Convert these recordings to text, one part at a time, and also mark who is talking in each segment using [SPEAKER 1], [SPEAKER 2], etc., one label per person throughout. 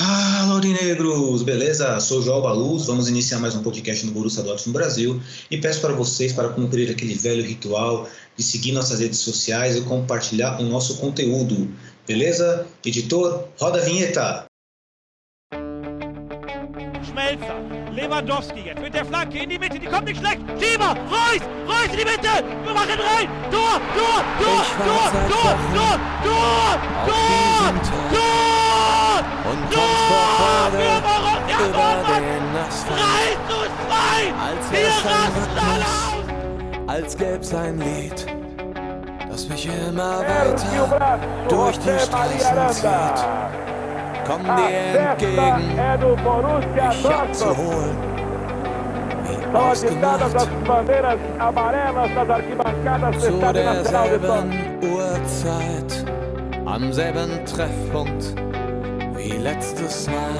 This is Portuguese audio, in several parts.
[SPEAKER 1] Fala, Aurinegros! Beleza? Sou o João Baluz, vamos iniciar mais um podcast no Borussia Dortmund Brasil e peço para vocês para cumprir aquele velho ritual de seguir nossas redes sociais e compartilhar o nosso conteúdo. Beleza? Editor, roda a vinheta!
[SPEAKER 2] Schmelzer, Lewandowski jetzt mit der Flanke in die Mitte, die kommt nicht schlecht. Schieber, Reus, Reus in die Mitte, wir machen rein. Tor, Tor, Tor, Tor, Tor, Tor, Tor, Tor, Tor,
[SPEAKER 3] Und
[SPEAKER 2] Tor für Borussia Dortmund! 3 zu 2!
[SPEAKER 3] Als
[SPEAKER 2] Wir rasten alle aus!
[SPEAKER 3] Als gäb's ein Lied, das mich immer weiter durch die Straßen zieht. Komm dir entgegen, mich abzuholen. Wie ausgemacht, zu derselben Uhrzeit, am selben Treffpunkt. Wie letztes Mal.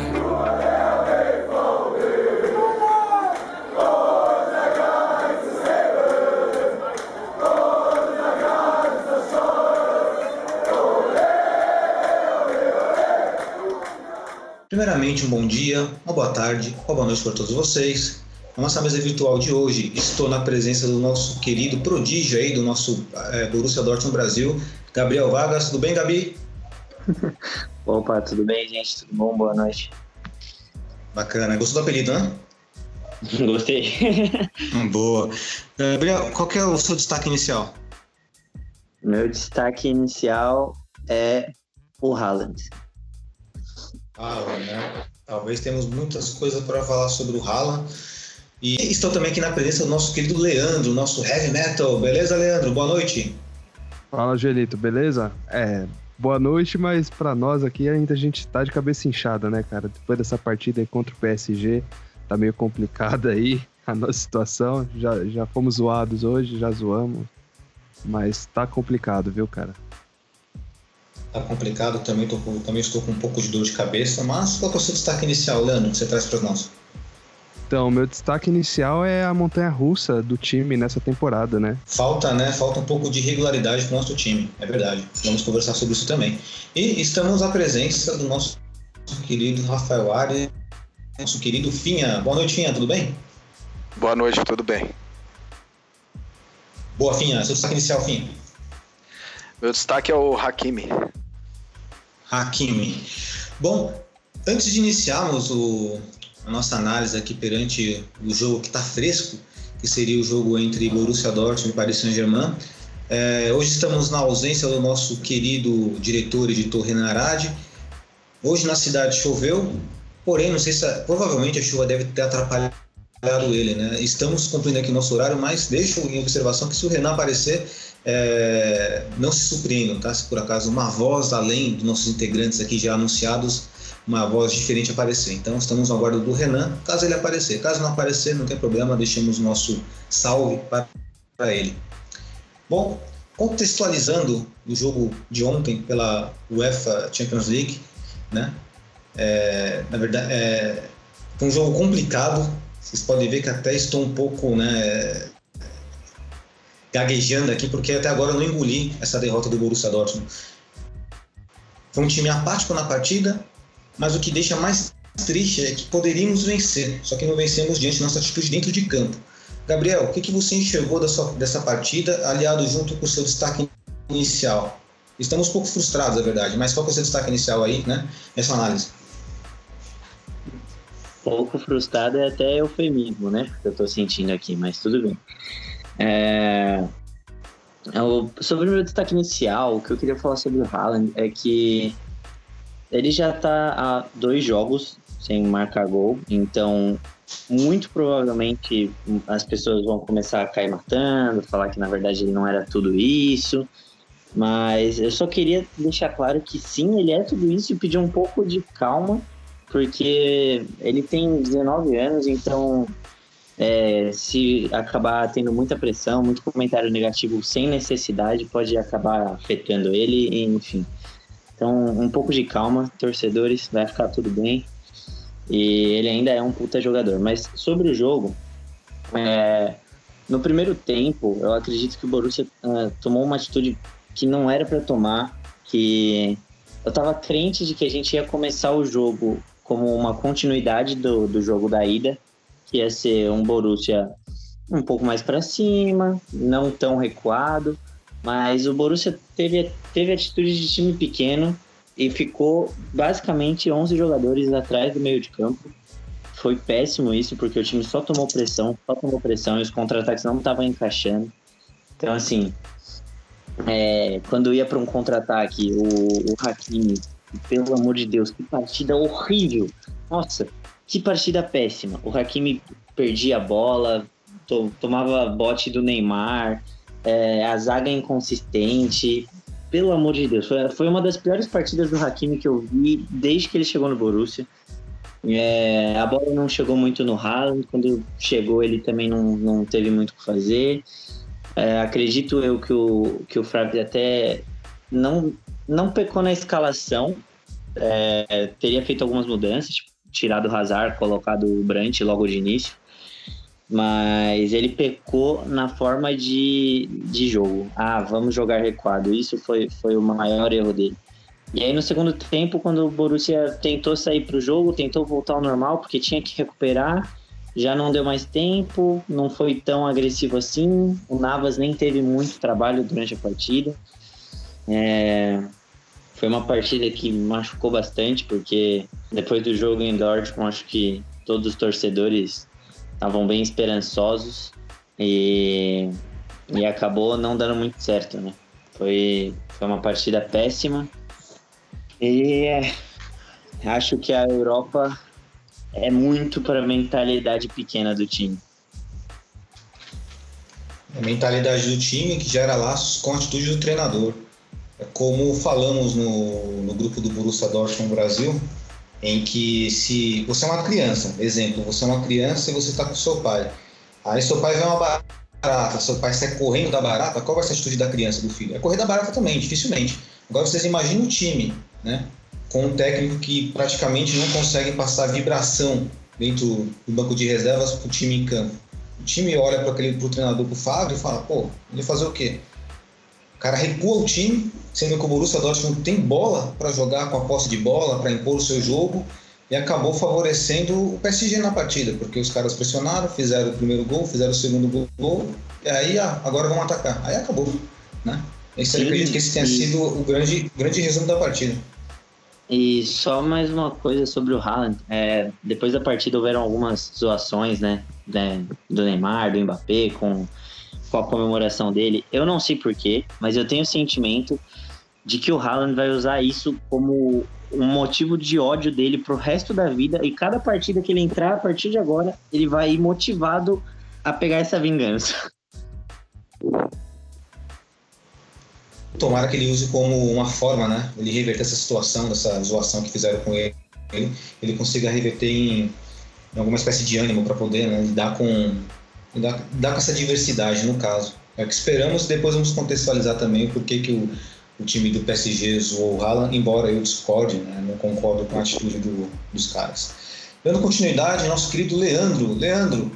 [SPEAKER 1] Primeiramente, um bom dia, uma boa tarde, uma boa noite para todos vocês. Na nossa mesa virtual de hoje, estou na presença do nosso querido prodígio aí, do nosso eh, Borussia Dortmund Brasil, Gabriel Vargas. Tudo bem, Gabi?
[SPEAKER 4] Opa, tudo bem, gente? Tudo bom? Boa noite.
[SPEAKER 1] Bacana. Gostou do apelido, né?
[SPEAKER 4] Gostei.
[SPEAKER 1] Hum, Boa. Eh, Gabriel, qual que é o seu destaque inicial?
[SPEAKER 4] Meu destaque inicial é o Haaland.
[SPEAKER 1] Ah, né? Talvez temos muitas coisas para falar sobre o Haaland. E estou também aqui na presença do nosso querido Leandro, nosso heavy metal. Beleza, Leandro? Boa noite.
[SPEAKER 5] Fala, Gelito, beleza? É, boa noite, mas pra nós aqui ainda a gente tá de cabeça inchada, né, cara? Depois dessa partida aí contra o PSG, tá meio complicada aí a nossa situação. Já, já fomos zoados hoje, já zoamos, mas tá complicado, viu, cara?
[SPEAKER 1] Tá complicado, também, tô também estou com um pouco de dor de cabeça, mas qual é o seu destaque inicial, Leandro, que você traz para nós?
[SPEAKER 5] Então, meu destaque inicial é a montanha russa do time nessa temporada, né?
[SPEAKER 1] Falta, né? Falta um pouco de regularidade para o nosso time, é verdade. Vamos conversar sobre isso também. E estamos à presença do nosso querido Rafael Arias, nosso querido Finha. Boa noite, Finha, tudo bem?
[SPEAKER 6] Boa noite, tudo bem?
[SPEAKER 1] Boa, Finha. Seu destaque inicial, Finha.
[SPEAKER 6] Meu destaque é o Hakimi.
[SPEAKER 1] Hakimi. Bom, antes de iniciarmos o- a nossa análise aqui perante o jogo que está fresco, que seria o jogo entre Borussia Dortmund e Paris Saint-Germain, é, hoje estamos na ausência do nosso querido diretor editor Renan Arade. Hoje na cidade choveu, porém, não sei se provavelmente a chuva deve ter atrapalhado ele, né? Estamos cumprindo aqui nosso horário, mas deixo em observação que se o Renan aparecer, é, não se surpreendam, tá? Se por acaso uma voz além dos nossos integrantes aqui já anunciados, uma voz diferente aparecer. Então estamos no aguardo do Renan, caso ele aparecer. Caso não aparecer, não tem problema, deixemos o nosso salve para para ele. Bom, contextualizando o jogo de ontem pela UEFA Champions League, né? É, na verdade, é, foi um jogo complicado. Vocês podem ver que até estou um pouco, né, gaguejando aqui, porque até agora eu não engoli essa derrota do Borussia Dortmund. Foi um time apático na partida, mas o que deixa mais triste é que poderíamos vencer, só que não vencemos diante da nossa atitude dentro de campo. Gabriel, o que, que você enxergou dessa, dessa partida, aliado junto com o seu destaque inicial? Estamos um pouco frustrados, é verdade, mas qual que é o seu destaque inicial aí, né, nessa análise?
[SPEAKER 4] Pouco frustrado é até eufemismo, né? Que eu tô sentindo aqui, mas tudo bem. É... o- Sobre o meu destaque inicial, o que eu queria falar sobre o Haaland é que ele já tá há dois jogos sem marcar gol, então muito provavelmente as pessoas vão começar a cair matando, falar que na verdade ele não era tudo isso. Mas eu só queria deixar claro que sim, ele é tudo isso e pedir um pouco de calma, porque ele tem 19 anos, então é, se acabar tendo muita pressão, muito comentário negativo sem necessidade, pode acabar afetando ele, enfim. Então, um pouco de calma, torcedores, vai ficar tudo bem. E ele ainda é um puta jogador. Mas sobre o jogo, é, no primeiro tempo, eu acredito que o Borussia ah, tomou uma atitude que não era para tomar, que eu tava crente de que a gente ia começar o jogo como uma continuidade do, do jogo da ida, que ia ser um Borussia um pouco mais para cima, não tão recuado, mas o Borussia teve, teve atitude de time pequeno e ficou basicamente 11 jogadores atrás do meio de campo. Foi péssimo isso, porque o time só tomou pressão, só tomou pressão e os contra-ataques não estavam encaixando. Então, assim, é, quando ia para um contra-ataque, o, o Hakimi, pelo amor de Deus, que partida horrível! Nossa, que partida péssima. O Hakimi perdia a bola, to, tomava bote do Neymar, é, a zaga inconsistente. Pelo amor de Deus, foi, foi uma das piores partidas do Hakimi que eu vi desde que ele chegou no Borussia. É, a bola não chegou muito no Haaland, quando chegou ele também não, não teve muito o que fazer. É, acredito eu que o, que o Flávio até não, não pecou na escalação, é, teria feito algumas mudanças, tipo, tirado o Hazard, colocado o Brandt logo de início, mas ele pecou na forma de, de jogo. Ah, vamos jogar recuado. Isso foi, foi o maior erro dele. E aí no segundo tempo, quando o Borussia tentou sair para o jogo, tentou voltar ao normal, porque tinha que recuperar, já não deu mais tempo, não foi tão agressivo assim. O Navas nem teve muito trabalho durante a partida. É... Foi uma partida que machucou bastante, porque depois do jogo em Dortmund, acho que todos os torcedores estavam bem esperançosos e, e acabou não dando muito certo, né? Foi, foi uma partida péssima e é, acho que a Europa é muito para a mentalidade pequena do time.
[SPEAKER 1] A mentalidade do time que gera laços com a atitude do treinador. É como falamos no, no grupo do Borussia Dortmund Brasil, em que se você é uma criança, exemplo, você é uma criança e você está com seu pai. Aí seu pai vê uma barata, seu pai sai correndo da barata, qual vai ser a atitude da criança, do filho? É correr da barata também, dificilmente. Agora vocês imaginem o time, né? Com um técnico que praticamente não consegue passar vibração dentro do banco de reservas para o time em campo. O time olha para o treinador, para o Fábio, e fala: pô, ele fazer o quê? O cara recua o time, sendo que o Borussia Dortmund tem bola para jogar com a posse de bola, para impor o seu jogo, e acabou favorecendo o PSG na partida, porque os caras pressionaram, fizeram o primeiro gol, fizeram o segundo gol, e aí ah, agora vão atacar. Aí acabou, né? Esse, Sim, acredito que esse tenha sido o grande, grande resumo da partida.
[SPEAKER 4] E só mais uma coisa sobre o Haaland. É, depois da partida houveram algumas zoações, né? né do Neymar, do Mbappé, com, com a comemoração dele. Eu não sei porquê, mas eu tenho o sentimento de que o Haaland vai usar isso como um motivo de ódio dele pro resto da vida. E cada partida que ele entrar a partir de agora, ele vai ir motivado a pegar essa vingança.
[SPEAKER 1] tomara que ele use como uma forma, né? Ele reverter essa situação, dessa zoação que fizeram com ele, ele consiga reverter em, em alguma espécie de ânimo para poder né, lidar com lidar, lidar, com essa diversidade no caso. É o que esperamos. Depois vamos contextualizar também por que que o, o time do PSG zoou o Haaland, embora eu discorde, né, não concordo com a atitude do, dos caras. Dando continuidade, nosso querido Leandro. Leandro,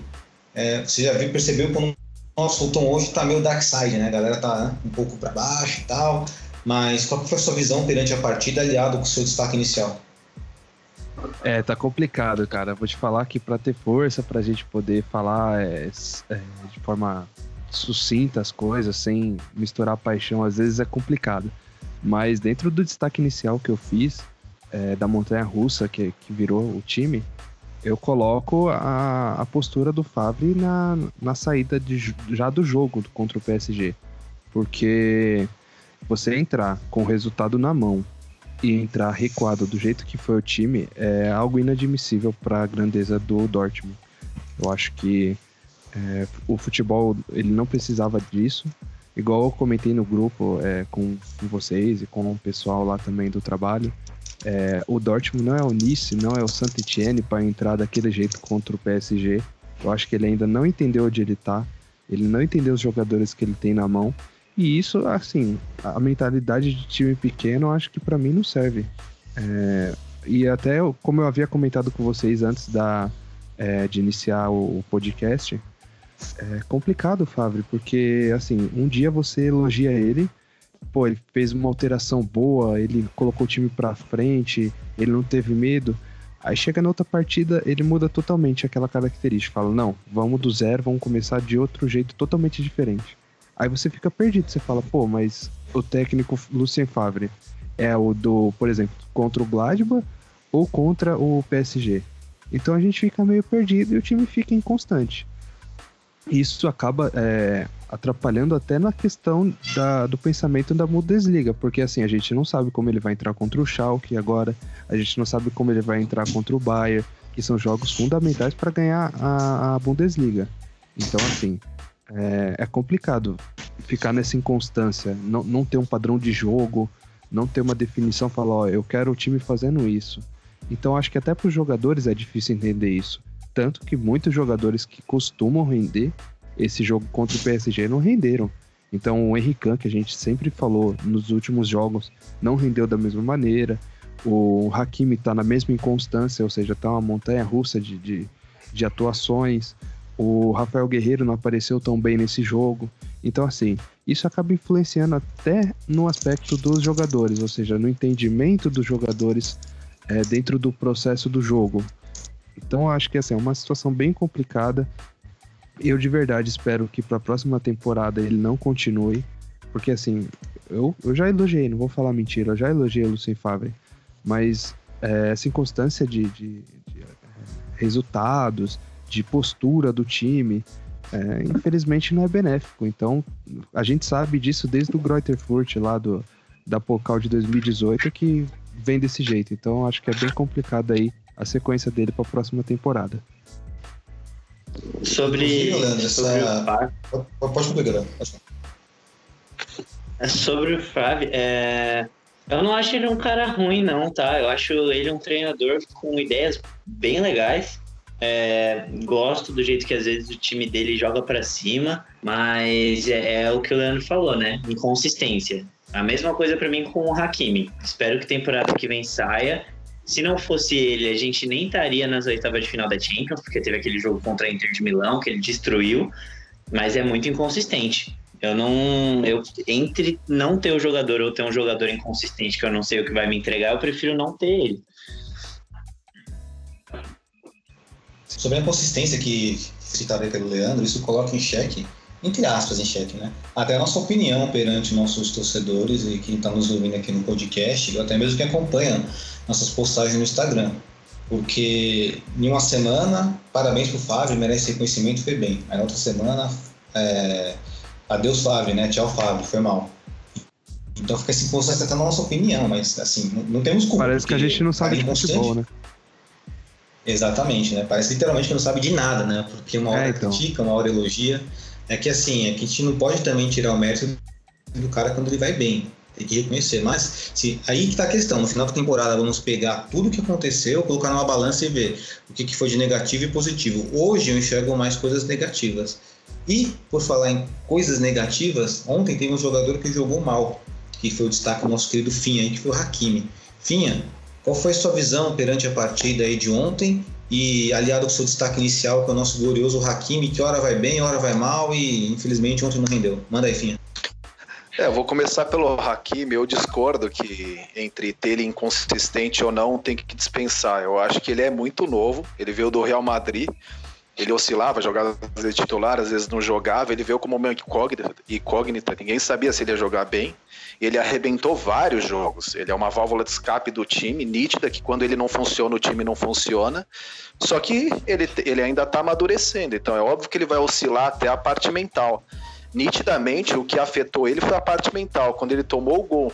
[SPEAKER 1] é, você já viu, percebeu quando nossa, o tom hoje tá meio dark side, né? A galera tá né, um pouco para baixo e tal. Mas qual foi a sua visão perante a partida aliado com o seu destaque inicial?
[SPEAKER 5] É, tá complicado, cara. Vou te falar que para ter força, pra gente poder falar é, é, de forma sucinta as coisas, sem misturar paixão, às vezes é complicado. Mas dentro do destaque inicial que eu fiz, é, da montanha russa, que, que virou o time, eu coloco a, a postura do Favre na, na saída de, já do jogo contra o PSG. Porque você entrar com o resultado na mão e entrar recuado do jeito que foi o time é algo inadmissível para a grandeza do Dortmund. Eu acho que é, o futebol ele não precisava disso. Igual eu comentei no grupo é, com, vocês e com o pessoal lá também do trabalho. É, o Dortmund não é o Nice, não é o Saint Etienne para entrar daquele jeito contra o PSG. Eu acho que ele ainda não entendeu onde ele tá. Ele não entendeu os jogadores que ele tem na mão. E isso, assim, a mentalidade de time pequeno, acho que para mim não serve. É, e até, como eu havia comentado com vocês antes da, é, de iniciar o, o podcast, é complicado, Fábio, porque, assim, um dia você elogia ele pô, ele fez uma alteração boa, ele colocou o time pra frente, ele não teve medo. Aí chega na outra partida, ele muda totalmente aquela característica. Fala, não, vamos do zero, vamos começar de outro jeito totalmente diferente. Aí você fica perdido, você fala, pô, mas o técnico Lucien Favre é o do, por exemplo, contra o Gladbach ou contra o PSG. Então a gente fica meio perdido e o time fica inconstante. Isso acaba é, atrapalhando até na questão da, do pensamento da Bundesliga, porque assim, a gente não sabe como ele vai entrar contra o Schalke agora, a gente não sabe como ele vai entrar contra o Bayern, que são jogos fundamentais para ganhar a, a, Bundesliga. Então, assim, é, é, complicado ficar nessa inconstância, não, não ter um padrão de jogo, não ter uma definição, falar, ó, eu quero o time fazendo isso. Então, acho que até para os jogadores é difícil entender isso. Tanto que muitos jogadores que costumam render esse jogo contra o PSG não renderam. Então o Henrique, que a gente sempre falou nos últimos jogos, não rendeu da mesma maneira. O Hakimi está na mesma inconstância, ou seja, está uma montanha russa de, de, de, atuações. O Rafael Guerreiro não apareceu tão bem nesse jogo. Então, assim, isso acaba influenciando até no aspecto dos jogadores, ou seja, no entendimento dos jogadores é, dentro do processo do jogo. Então acho que assim, é uma situação bem complicada. Eu de verdade espero que para a próxima temporada ele não continue, porque assim, eu, eu já elogiei, não vou falar mentira, eu já elogiei o Lucien Favre, mas é, essa inconstância de, de, de é, resultados, de postura do time, é, infelizmente não é benéfico. Então, a gente sabe disso desde o Greuther Furt, lá do, da Pocal de 2018, que vem desse jeito. Então, acho que é bem complicado aí a sequência dele para a próxima temporada.
[SPEAKER 4] Sobre,
[SPEAKER 1] Leandro,
[SPEAKER 4] sobre
[SPEAKER 1] essa...
[SPEAKER 4] o
[SPEAKER 1] Pode pegar,
[SPEAKER 4] é Sobre o Flávio, é... eu não acho ele um cara ruim, não, tá? Eu acho ele um treinador com ideias bem legais. É... Gosto do jeito que às vezes o time dele joga para cima, mas é, é, o que o Leandro falou, né? Inconsistência. A mesma coisa para mim com o Hakimi. Espero que temporada que vem saia se não fosse ele, a gente nem estaria nas oitavas de final da Champions, porque teve aquele jogo contra a Inter de Milão que ele destruiu, mas é muito inconsistente. Eu não. Eu, entre não ter o jogador ou ter um jogador inconsistente que eu não sei o que vai me entregar, eu prefiro não ter ele.
[SPEAKER 1] Sobre a inconsistência que citada pelo Leandro, isso coloca em xeque, entre aspas, em xeque, né? Até a nossa opinião perante nossos torcedores e quem está nos ouvindo aqui no podcast, ou até mesmo quem acompanha nossas postagens no Instagram. Porque em uma semana, parabéns pro Fábio, merece reconhecimento, foi bem. Aí na outra semana, é, adeus Fábio, né? Tchau Fábio, foi mal. Então fica assim, posto até na nossa opinião, mas assim, não, não temos culpa.
[SPEAKER 5] Parece que a gente não sabe de futebol, né?
[SPEAKER 1] Exatamente, né? Parece literalmente que não sabe de nada, né? Porque uma hora é, então. critica, uma hora elogia. É que assim, é que a gente não pode também tirar o mérito do cara quando ele vai bem. Tem que reconhecer. Mas se, aí que está a questão. No final da temporada, vamos pegar tudo o que aconteceu, colocar numa balança e ver o que, que foi de negativo e positivo. Hoje eu enxergo mais coisas negativas. E, por falar em coisas negativas, ontem teve um jogador que jogou mal, que foi o destaque do nosso querido Finha, aí, que foi o Hakimi. Finha, qual foi sua visão perante a partida aí de ontem? E aliado com o seu destaque inicial, que é o nosso glorioso Hakimi, que hora vai bem, hora vai mal e infelizmente ontem não rendeu. Manda aí, Finha.
[SPEAKER 6] É, vou começar pelo Hakimi. Eu discordo que entre ter ele inconsistente ou não tem que dispensar. Eu acho que ele é muito novo. Ele veio do Real Madrid. Ele oscilava, jogava às vezes titular, às vezes não jogava. Ele veio como uma incógnita, incógnita. Ninguém sabia se ele ia jogar bem. Ele arrebentou vários jogos. Ele é uma válvula de escape do time, nítida que quando ele não funciona, o time não funciona. Só que ele, ele ainda está amadurecendo. Então é óbvio que ele vai oscilar até a parte mental nitidamente o que afetou ele foi a parte mental. Quando ele tomou o gol,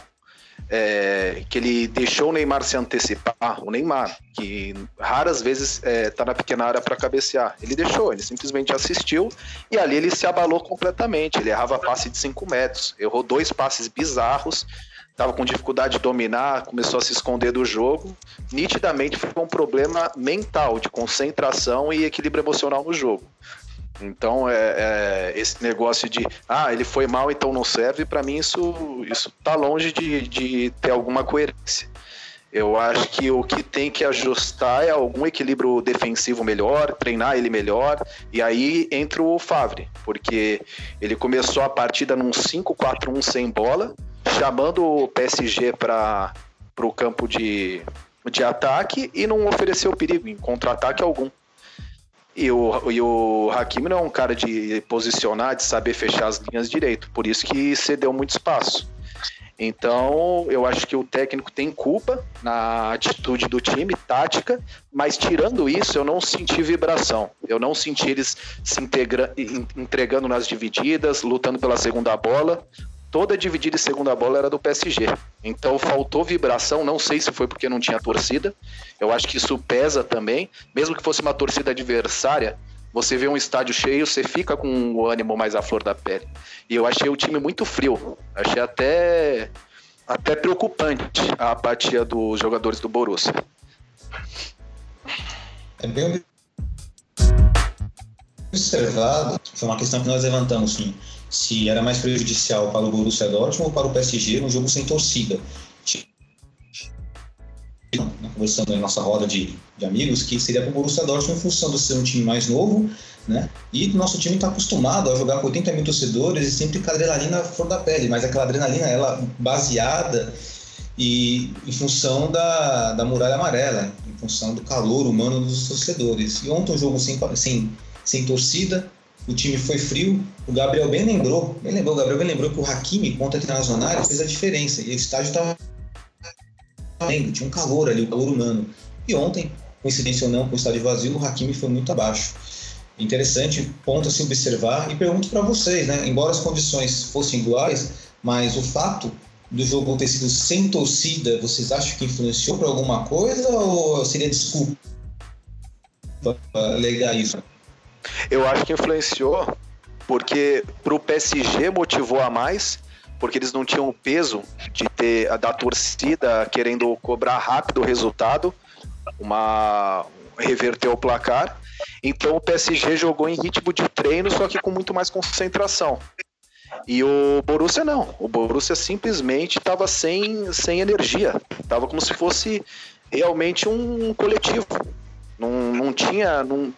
[SPEAKER 6] é, que ele deixou o Neymar se antecipar, o Neymar, que raras vezes está é, tá na pequena área para cabecear, ele deixou, ele simplesmente assistiu e ali ele se abalou completamente. Ele errava passe de 5 metros, errou dois passes bizarros, estava com dificuldade de dominar, começou a se esconder do jogo. Nitidamente foi um problema mental, de concentração e equilíbrio emocional no jogo. Então, é, é, esse negócio de, ah, ele foi mal, então não serve, para mim isso, isso tá longe de, de ter alguma coerência. Eu acho que o que tem que ajustar é algum equilíbrio defensivo melhor, treinar ele melhor, e aí entra o Favre, porque ele começou a partida num 5-4-1 sem bola, chamando o PSG para o campo de, de ataque e não ofereceu perigo em contra-ataque algum. E o, e o Hakimi não é um cara de posicionar, de saber fechar as linhas direito, por isso que cedeu muito espaço. Então, eu acho que o técnico tem culpa na atitude do time, tática, mas tirando isso, eu não senti vibração. Eu não senti eles se integra entregando nas divididas, lutando pela segunda bola. Toda dividida e segunda bola era do PSG. Então faltou vibração, não sei se foi porque não tinha torcida. Eu acho que isso pesa também. Mesmo que fosse uma torcida adversária, você vê um estádio cheio, você fica com o ânimo mais à flor da pele. E eu achei o time muito frio. Achei até, até preocupante a apatia dos jogadores do Borussia.
[SPEAKER 1] É bem observado. Foi uma questão que nós levantamos, sim. Se era mais prejudicial para o Borussia Dortmund ou para o PSG no jogo sem torcida conversando em nossa roda de, de amigos, que seria para o Borussia Dortmund em função de ser um time mais novo, né? E nosso time está acostumado a jogar com 80 mil torcedores e sempre com a adrenalina fora da pele, mas aquela adrenalina, ela baseada e em função da, da muralha amarela, em função do calor humano dos torcedores. E ontem o jogo sem, sem, sem torcida, o time foi frio. O Gabriel bem lembrou, bem lembrou, o Gabriel bem lembrou que o Hakimi contra Internacional fez a diferença. E o estádio estava tinha um calor ali, um calor humano. E ontem, coincidência ou não, com o estádio vazio, o Hakimi foi muito abaixo. Interessante, ponto a se observar. E pergunto para vocês, né? Embora as condições fossem iguais, mas o fato do jogo ter sido sem torcida, vocês acham que influenciou para alguma coisa ou seria desculpa alegar isso?
[SPEAKER 6] Eu acho que influenciou porque para o PSG motivou a mais porque eles não tinham o peso de ter da torcida querendo cobrar rápido o resultado, uma reverter o placar. Então o PSG jogou em ritmo de treino, só que com muito mais concentração. E o Borussia não. O Borussia simplesmente estava sem, sem energia. Estava como se fosse realmente um coletivo. Não, não tinha não,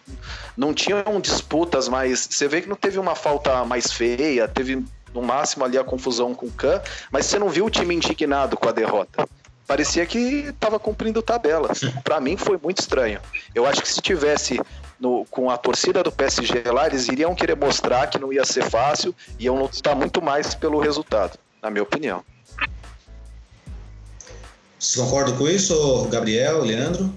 [SPEAKER 6] não tinham disputas mais. Você vê que não teve uma falta mais feia, teve no máximo ali a confusão com o Khan, mas você não viu o time indignado com a derrota. Parecia que estava cumprindo tabelas. Para mim foi muito estranho. Eu acho que se tivesse no, com a torcida do PSG lá, eles iriam querer mostrar que não ia ser fácil e iam lutar muito mais pelo resultado, na minha opinião.
[SPEAKER 1] Você concorda com isso, Gabriel, Leandro?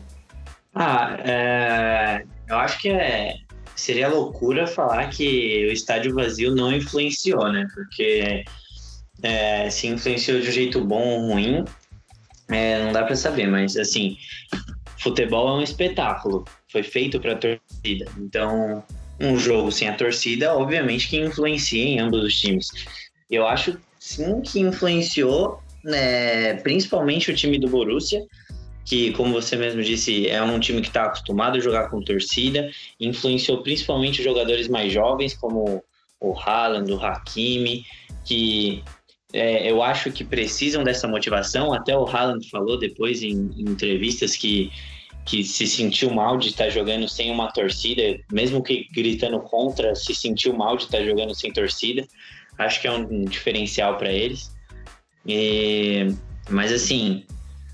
[SPEAKER 4] Ah, é... eu acho que é seria loucura falar que o estádio vazio não influenciou, né? Porque é, se influenciou de um jeito bom ou ruim, é, não dá para saber, mas assim, futebol é um espetáculo, foi feito para torcida. Então, um jogo sem a torcida, obviamente que influencia em ambos os times. Eu acho sim que influenciou, né, principalmente o time do Borussia, que, como você mesmo disse, é um time que está acostumado a jogar com torcida, influenciou principalmente jogadores mais jovens, como o Haaland, o Hakimi, que é, eu acho que precisam dessa motivação. Até o Haaland falou depois em, em entrevistas que, que se sentiu mal de estar jogando sem uma torcida, mesmo que gritando contra, se sentiu mal de estar jogando sem torcida. Acho que é um diferencial para eles. E, mas assim,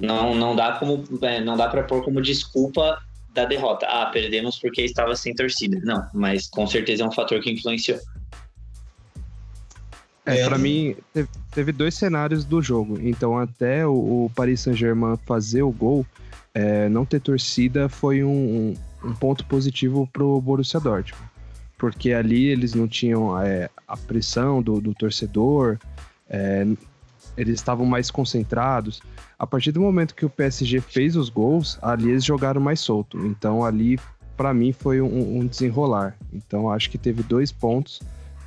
[SPEAKER 4] não, não dá como é, não dá para pôr como desculpa da derrota. Ah, perdemos porque estava sem torcida. Não, mas com certeza é um fator que influenciou.
[SPEAKER 5] É, para mim, teve, dois cenários do jogo. Então, até o, Paris Saint-Germain fazer o gol, é, não ter torcida foi um, um, um, ponto positivo pro Borussia Dortmund. Porque ali eles não tinham é, a pressão do, do torcedor, é, eles estavam mais concentrados. A partir do momento que o PSG fez os gols, ali eles jogaram mais solto. Então ali, para mim, foi um, um, desenrolar. Então acho que teve dois pontos,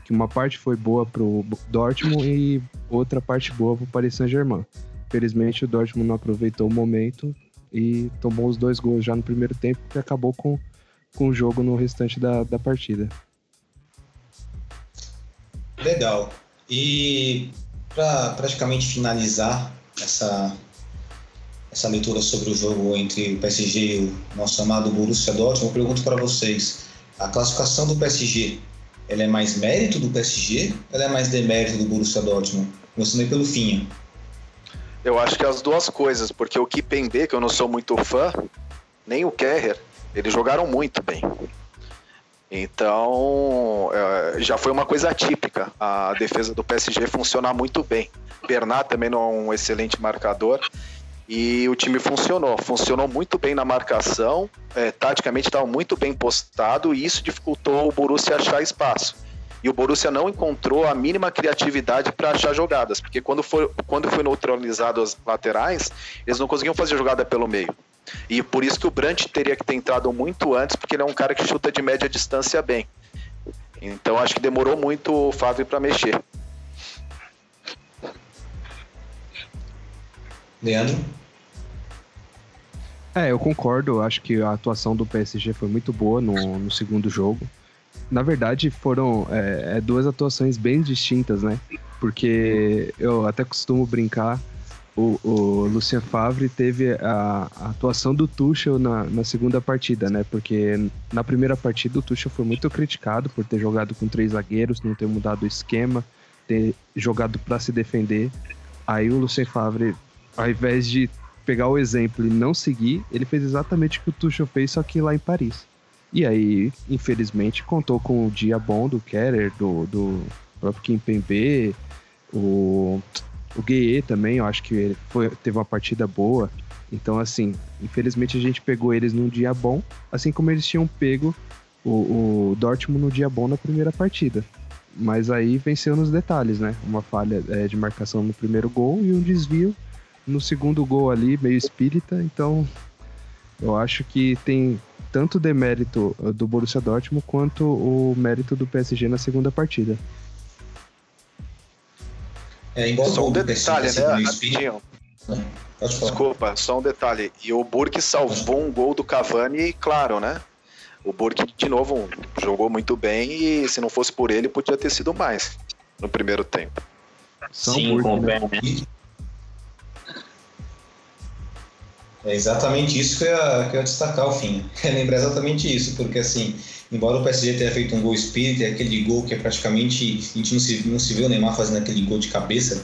[SPEAKER 5] que uma parte foi boa pro Dortmund e outra parte boa pro Paris Saint-Germain. Felizmente o Dortmund não aproveitou o momento e tomou os dois gols já no primeiro tempo, que acabou com, com o jogo no restante da, da partida.
[SPEAKER 1] Legal. E para praticamente finalizar essa, essa leitura sobre o jogo entre o PSG e o nosso amado Borussia Dortmund, eu pergunto para vocês, a classificação do PSG, ela é mais mérito do PSG ela é mais demérito do Borussia Dortmund? Começando aí pelo Finha.
[SPEAKER 6] Eu acho que as duas coisas, porque o Kipembe, que eu não sou muito fã, nem o Kerrer, eles jogaram muito bem. Então, é, já foi uma coisa atípica a defesa do PSG funcionar muito bem. Bernat também não é um excelente marcador e o time funcionou. Funcionou muito bem na marcação, é, taticamente estava muito bem postado e isso dificultou o Borussia achar espaço. E o Borussia não encontrou a mínima criatividade para achar jogadas, porque quando foi, quando foi neutralizado as laterais, eles não conseguiam fazer jogada pelo meio. E por isso que o Brandt teria que ter entrado muito antes, porque ele é um cara que chuta de média distância bem. Então acho que demorou muito o Fábio para mexer.
[SPEAKER 1] Leandro?
[SPEAKER 5] É, eu concordo. Acho que a atuação do PSG foi muito boa no, no segundo jogo. Na verdade, foram é, é duas atuações bem distintas, né? Porque eu até costumo brincar o, o Lucien Favre teve a, a, atuação do Tuchel na, na segunda partida, né? Porque na primeira partida o Tuchel foi muito criticado por ter jogado com três zagueiros, não ter mudado o esquema, ter jogado para se defender. Aí o Lucien Favre, ao invés de pegar o exemplo e não seguir, ele fez exatamente o que o Tuchel fez, só que lá em Paris. E aí, infelizmente, contou com o dia bom do Keller, do, do próprio Kim Pembe, o o Gueye também, eu acho que ele foi, teve uma partida boa. Então, assim, infelizmente a gente pegou eles num dia bom, assim como eles tinham pego o, o Dortmund no dia bom na primeira partida. Mas aí venceu nos detalhes, né? Uma falha é, de marcação no primeiro gol e um desvio no segundo gol ali, meio espírita. Então, eu acho que tem tanto demérito do Borussia Dortmund quanto o mérito do PSG na segunda partida.
[SPEAKER 6] É, só um detalhe, né? Rapidinho. Desculpa, só um detalhe. E o Burke salvou um gol do Cavani, claro, né? O Burke, de novo, jogou muito bem e se não fosse por ele, podia ter sido mais no primeiro tempo.
[SPEAKER 4] Sim, com né?
[SPEAKER 1] É exatamente isso que eu ia, que eu ia destacar ao fim. É lembrar exatamente isso, porque assim, embora o PSG tenha feito um gol espírita, aquele gol que é praticamente. A gente não se, não se vê o Neymar fazendo aquele gol de cabeça,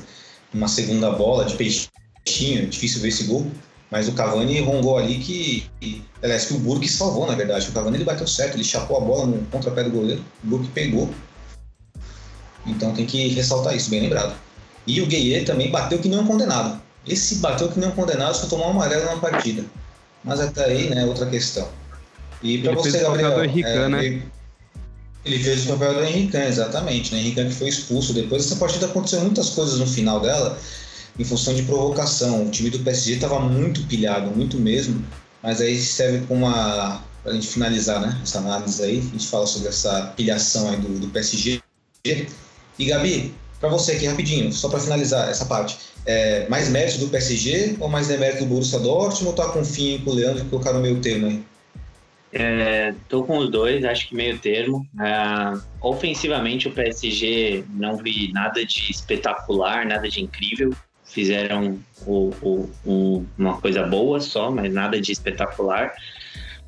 [SPEAKER 1] uma segunda bola de peixinho, é difícil ver esse gol. Mas o Cavani errou um gol ali que. Aliás, que o Burke salvou, na verdade. O Cavani ele bateu certo, ele chapou a bola no contrapé do goleiro, o Burke pegou. Então tem que ressaltar isso, bem lembrado. E o Gueye também bateu que não é um condenado. Esse bateu que é um condenado só tomou um amarelo na partida. Mas até aí, né, outra questão. E para você, fez Gabriel. O papel do Henrique, é, né? Ele, ele, fez o papel do Henrique, exatamente. Né? Henrique que foi expulso. Depois dessa partida aconteceu muitas coisas no final dela, em função de provocação. O time do PSG estava muito pilhado, muito mesmo. Mas aí serve para uma. Para a gente finalizar né, essa análise aí, a gente fala sobre essa pilhação aí do, do PSG. E Gabi, para você aqui rapidinho, só para finalizar essa parte, é, mais mérito do PSG ou mais demérito do Borussia Dortmund ou tá com o Fim e com o Leandro que colocaram meio termo aí?
[SPEAKER 4] É, tô com os dois, acho que meio termo. É, ofensivamente, o PSG não vi nada de espetacular, nada de incrível. Fizeram o, o, o, uma coisa boa só, mas nada de espetacular.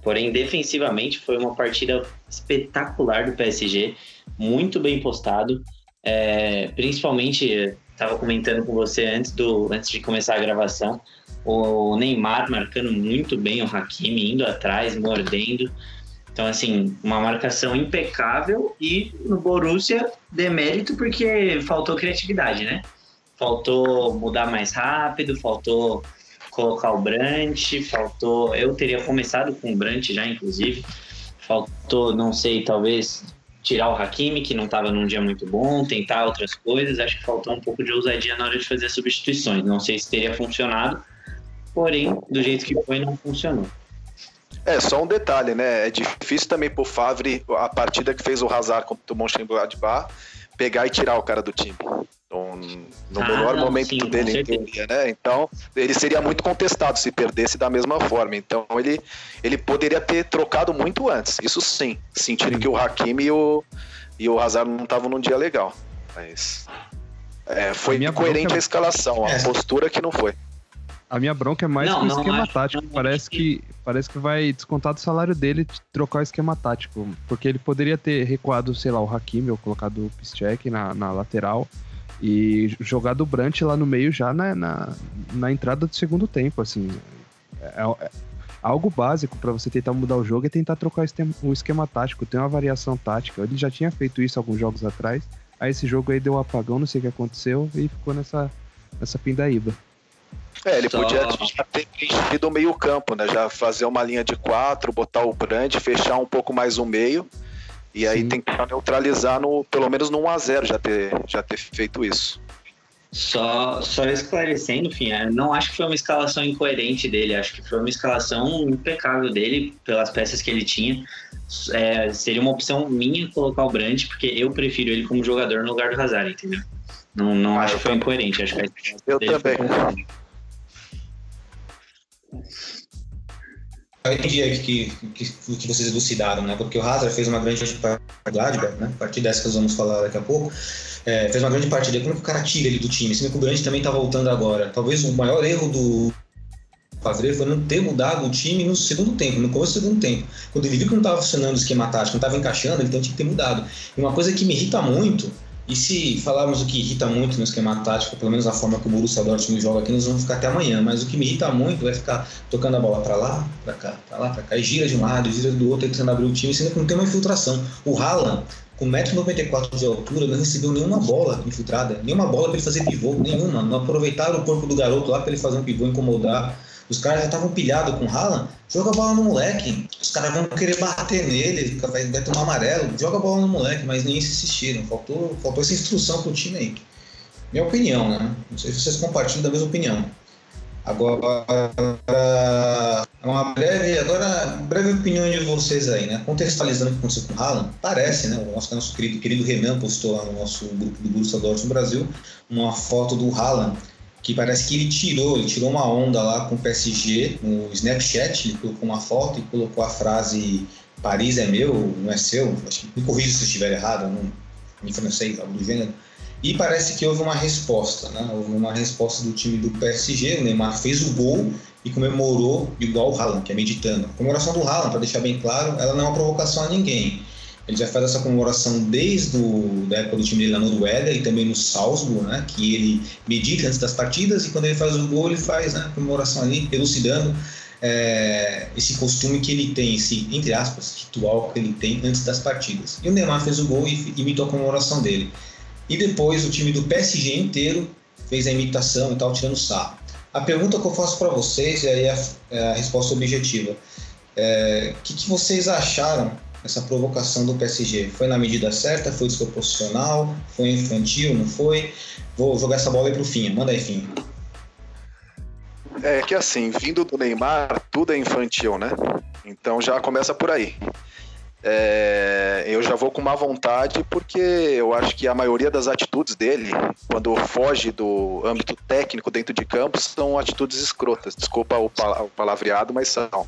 [SPEAKER 4] Porém, defensivamente, foi uma partida espetacular do PSG, muito bem postado. É, principalmente, estava comentando com você antes, do, antes de começar a gravação, o Neymar marcando muito bem o Hakimi, indo atrás, mordendo. Então, assim, uma marcação impecável e no Borussia, demérito porque faltou criatividade, né? Faltou mudar mais rápido, faltou colocar o Brandt, faltou. Eu teria começado com o Brandt já, inclusive. Faltou, não sei, talvez tirar o Hakimi, que não estava num dia muito bom, tentar outras coisas. Acho que faltou um pouco de ousadia na hora de fazer as substituições. Não sei se teria funcionado, porém, do jeito que foi, não funcionou.
[SPEAKER 6] É, só um detalhe, né? É difícil também pro Favre, a partida que fez o Hazard contra o Mönchengladbach, pegar e tirar o cara do time. Então, no ah, melhor não, momento sim, dele, em teoria, né? Então, ele seria muito contestado se perdesse da mesma forma. Então, ele, ele poderia ter trocado muito antes. Isso sim. Sentindo que o Hakimi e o, e o Hazard não estavam num dia legal. Mas. É, foi coerente a escalação, a é. postura que não foi.
[SPEAKER 5] A minha bronca é mais não, com o esquema acho, tático. Parece que, parece que vai descontar do salário dele trocar o esquema tático. Porque ele poderia ter recuado, sei lá, o Hakimi ou colocado o Piszczek na, na lateral e jogar do Brant lá no meio já na, na, na entrada do segundo tempo, assim. É, é algo básico para você tentar mudar o jogo é tentar trocar o esquema, tático, tem uma variação tática. Ele já tinha feito isso alguns jogos atrás, aí esse jogo aí deu um apagão, não sei o que aconteceu, e ficou nessa, nessa pindaíba.
[SPEAKER 6] É, ele Só... podia já ter preenchido o meio campo, né? Já fazer uma linha de quatro, botar o Brand, fechar um pouco mais o meio e aí Sim. tentar neutralizar no, pelo menos no 1x0 já ter, já ter feito isso.
[SPEAKER 4] Só, só esclarecendo, enfim, é, não acho que foi uma escalação incoerente dele, acho que foi uma escalação impecável dele pelas peças que ele tinha. É, seria uma opção minha colocar o Brandt, porque eu prefiro ele como jogador no lugar do Hazard, entendeu? Não, não ah, acho que foi incoerente, acho que
[SPEAKER 6] eu também.
[SPEAKER 1] Entendi que, que, que vocês elucidaram, né? Porque o Hazard fez uma grande partida, né? A partir dessa que nós vamos falar daqui a pouco, é, fez uma grande partida. Como é que o cara tira ele do time? Sendo que o Grande também tá voltando agora. Talvez o maior erro do Favre foi não ter mudado o time no segundo tempo, no começo do segundo tempo. Quando ele viu que não estava funcionando o esquema tático, não estava encaixando, ele então tinha que ter mudado. E uma coisa que me irrita muito e se falarmos o que irrita muito no esquema tático, pelo menos a forma que o Borussia Dortmund joga aqui, nós vamos ficar até amanhã. Mas o que me irrita muito é ficar tocando a bola para lá, para cá, para lá, para cá, e gira de um lado, gira do outro, tentando abrir o time, sendo que não tem uma infiltração. O Haaland, com 1,94m de altura, não recebeu nenhuma bola infiltrada, nenhuma bola para ele fazer pivô, nenhuma. Não aproveitaram o corpo do garoto lá para ele fazer um pivô incomodar. Os caras já estavam pilhados com o Haaland, joga a bola no moleque. Os caras vão querer bater nele, vai, vai tomar amarelo, joga a bola no moleque, mas nem se assistiram. Faltou, faltou essa instrução pro time aí. Minha opinião, né? Não sei se vocês compartilham da mesma opinião. Agora, uma breve, agora, breve opinião de vocês aí, né? Contextualizando o que aconteceu com o Haaland, parece, né? O nosso, nosso querido, querido Renan postou lá no nosso grupo do Borussia Dortmund Brasil uma foto do Haaland que parece que ele tirou, ele tirou uma onda lá com o PSG no Snapchat, ele colocou uma foto e colocou a frase Paris é meu, não é seu, me corrija se eu estiver errado, não, em francês, algo do gênero. E parece que houve uma resposta, né? Houve uma resposta do time do PSG, o Neymar fez o gol e comemorou igual o Haaland, que é meditando. A comemoração do Haaland, para deixar bem claro, ela não é uma provocação a ninguém. Ele já faz essa comemoração desde o, da época do time dele na Noruega e também no Salzburg, né? Que ele medita antes das partidas e quando ele faz o gol ele faz né, a comemoração ali, elucidando é, esse costume que ele tem, esse, entre aspas, ritual que ele tem antes das partidas. E o Neymar fez o gol e imitou a comemoração dele. E depois o time do PSG inteiro fez a imitação e tal, tirando sarro. A pergunta que eu faço para vocês, e aí é, é a resposta objetiva, o é, que, que vocês acharam essa provocação do PSG? Foi na medida certa? Foi desproporcional? Foi infantil? Não foi? Vou jogar essa bola aí pro Finha. Manda aí, Finha.
[SPEAKER 6] É que assim, vindo do Neymar, tudo é infantil, né? Então já começa por aí. É, eu já vou com má vontade porque eu acho que a maioria das atitudes dele, quando foge do âmbito técnico dentro de campo, são atitudes escrotas. Desculpa o palavreado, mas são.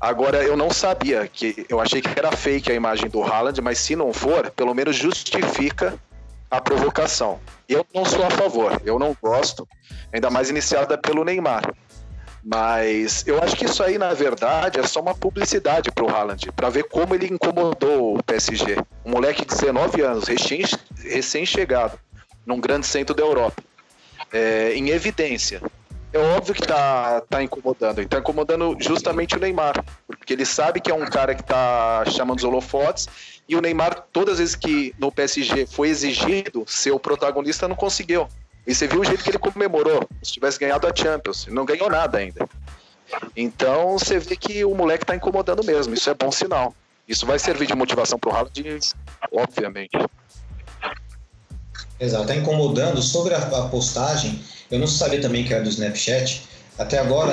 [SPEAKER 6] Agora, eu não sabia que. Eu achei que era fake a imagem do Haaland, mas se não for, pelo menos justifica a provocação. Eu não sou a favor, eu não gosto, ainda mais iniciada pelo Neymar. Mas eu acho que isso aí, na verdade, é só uma publicidade para o Haaland, para ver como ele incomodou o PSG. Um moleque de 19 anos, recém-chegado, num grande centro da Europa, é, em evidência é óbvio que tá, tá incomodando. E tá incomodando justamente o Neymar. Porque ele sabe que é um cara que tá chamando os holofotes. E o Neymar, todas as vezes que no PSG foi exigido ser o protagonista, não conseguiu. E você viu o jeito que ele comemorou. Se tivesse ganhado a Champions. Não ganhou nada ainda. Então você vê que o moleque tá incomodando mesmo. Isso é bom sinal. Isso vai servir de motivação pro Haaland, obviamente.
[SPEAKER 1] Exato, tá incomodando. Sobre a postagem, eu não sabia também que era do Snapchat. Até agora,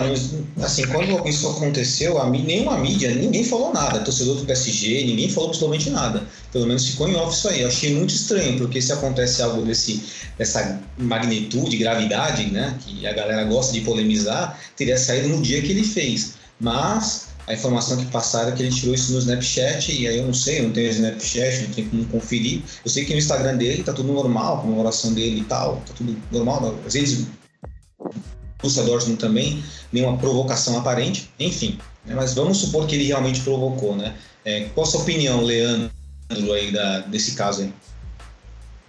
[SPEAKER 1] assim, quando isso aconteceu, a, nenhuma mídia, ninguém falou nada. Torcedor do PSG, ninguém falou absolutamente nada. Pelo menos ficou em off isso aí. Eu achei muito estranho, porque se acontece algo desse, dessa magnitude, gravidade, né, que a galera gosta de polemizar, teria saído no dia que ele fez. Mas a informação que passaram é que ele tirou isso no Snapchat, e aí eu não sei, eu não tenho Snapchat, não tenho como conferir. Eu sei que no Instagram dele tá tudo normal, a comemoração dele e tal, tá tudo normal. Às vezes o Dortmund também, nenhuma provocação aparente, enfim. Né? Mas vamos supor que ele realmente provocou, né? É, qual a sua opinião, Leandro, aí da, desse caso aí?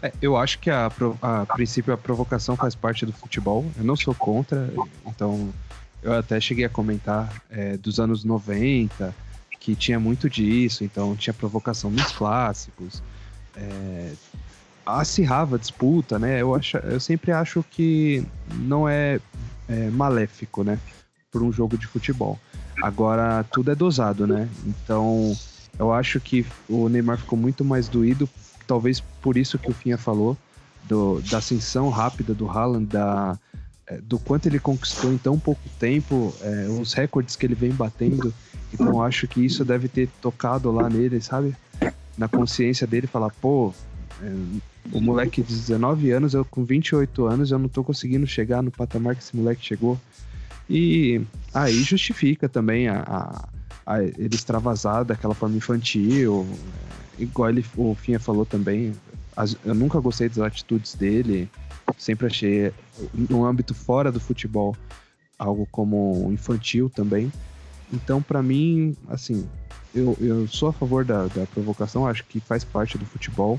[SPEAKER 5] É, eu acho que a, a princípio a provocação faz parte do futebol. Eu não sou contra, então eu até cheguei a comentar é, dos anos 90 que tinha muito disso, então tinha provocação nos clássicos, é, acirrava a disputa, né? Eu, acho, eu sempre acho que não é, é maléfico, né? Por um jogo de futebol. Agora, tudo é dosado, né? Então, eu acho que o Neymar ficou muito mais doído talvez por isso que o Finha falou, do, da ascensão rápida do Haaland, da, do quanto ele conquistou em tão pouco tempo, é, os recordes que ele vem batendo. Então acho que isso deve ter tocado lá nele, sabe? Na consciência dele, falar, pô, é, o moleque de 19 anos, eu com 28 anos, eu não tô conseguindo chegar no patamar que esse moleque chegou. E aí justifica também a, a, a ele extravasar daquela forma infantil, igual ele, o Finha falou também, as, eu nunca gostei das atitudes dele, sempre achei, no âmbito fora do futebol, algo como infantil também. Então, para mim, assim, eu, eu sou a favor da, da provocação, acho que faz parte do futebol,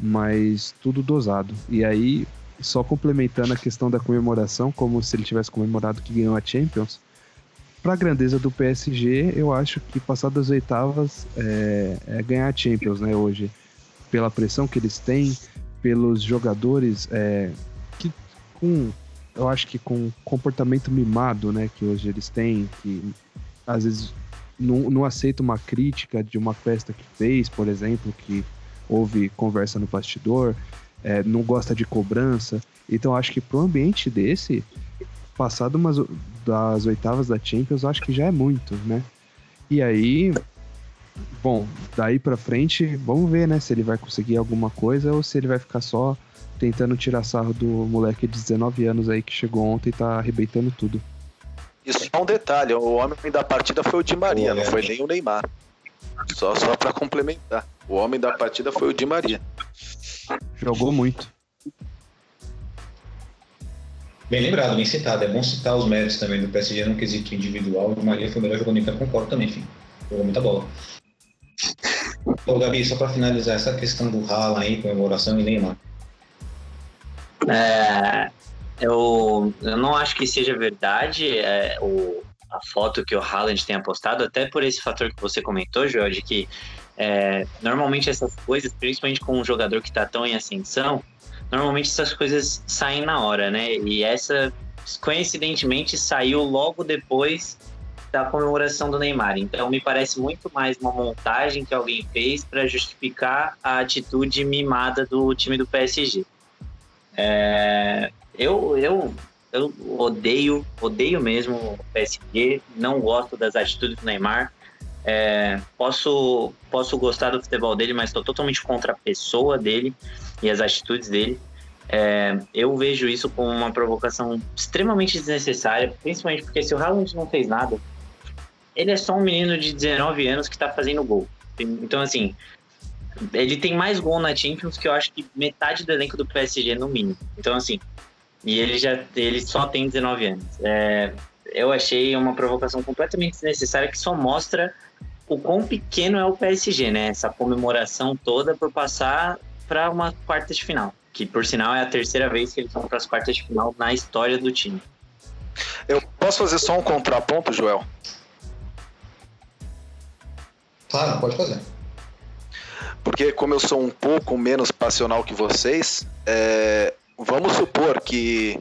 [SPEAKER 5] mas tudo dosado. E aí, só complementando a questão da comemoração, como se ele tivesse comemorado que ganhou a Champions, para a grandeza do PSG, eu acho que passar das oitavas é, é, ganhar a Champions, né, hoje. Pela pressão que eles têm, pelos jogadores é, que com, eu acho que com comportamento mimado, né, que hoje eles têm, que às vezes não, não aceita uma crítica de uma festa que fez, por exemplo, que houve conversa no bastidor, é, não gosta de cobrança. Então acho que para um ambiente desse, passado umas, das oitavas da Champions, acho que já é muito, né? E aí, bom, daí pra frente, vamos ver, né? Se ele vai conseguir alguma coisa ou se ele vai ficar só tentando tirar sarro do moleque de 19 anos aí que chegou ontem e tá arrebentando tudo.
[SPEAKER 6] Isso é um detalhe, o homem da partida foi o Di Maria, não foi nem o Neymar. Só, só para complementar. O homem da partida foi o Di Maria.
[SPEAKER 5] Jogou muito.
[SPEAKER 1] Bem lembrado, bem citado. É bom citar os méritos também do PSG no quesito individual. O Maria foi o melhor jogador em campo, concordo também, enfim. Jogou muita bola. Ô, Gabi, só para finalizar essa questão do Haaland aí, comemoração e Neymar.
[SPEAKER 4] É, eu, eu não acho que seja verdade é, o, a foto que o Haaland tem apostado, até por esse fator que você comentou, Joel, de que é, normalmente essas coisas, principalmente com um jogador que está tão em ascensão, normalmente essas coisas saem na hora, né? E essa, coincidentemente, saiu logo depois da comemoração do Neymar. Então, me parece muito mais uma montagem que alguém fez para justificar a atitude mimada do time do PSG. É, eu, eu, eu odeio, odeio mesmo o PSG, não gosto das atitudes do Neymar. É, posso, posso gostar do futebol dele, mas estou totalmente contra a pessoa dele e as atitudes dele. É, eu vejo isso como uma provocação extremamente desnecessária, principalmente porque se o Haaland não fez nada, ele é só um menino de 19 anos que está fazendo gol. Então, assim, ele tem mais gol na Champions que eu acho que metade do elenco do PSG no mínimo. Então, assim, e ele já ele só tem 19 anos. É, eu achei uma provocação completamente desnecessária que só mostra o quão pequeno é o PSG, né? Essa comemoração toda por passar para uma quarta de final, que por sinal é a terceira vez que eles vão para as quartas de final na história do time.
[SPEAKER 6] Eu posso fazer só um contraponto, Joel?
[SPEAKER 1] Claro, pode fazer.
[SPEAKER 6] Porque como eu sou um pouco menos passional que vocês, é, vamos supor que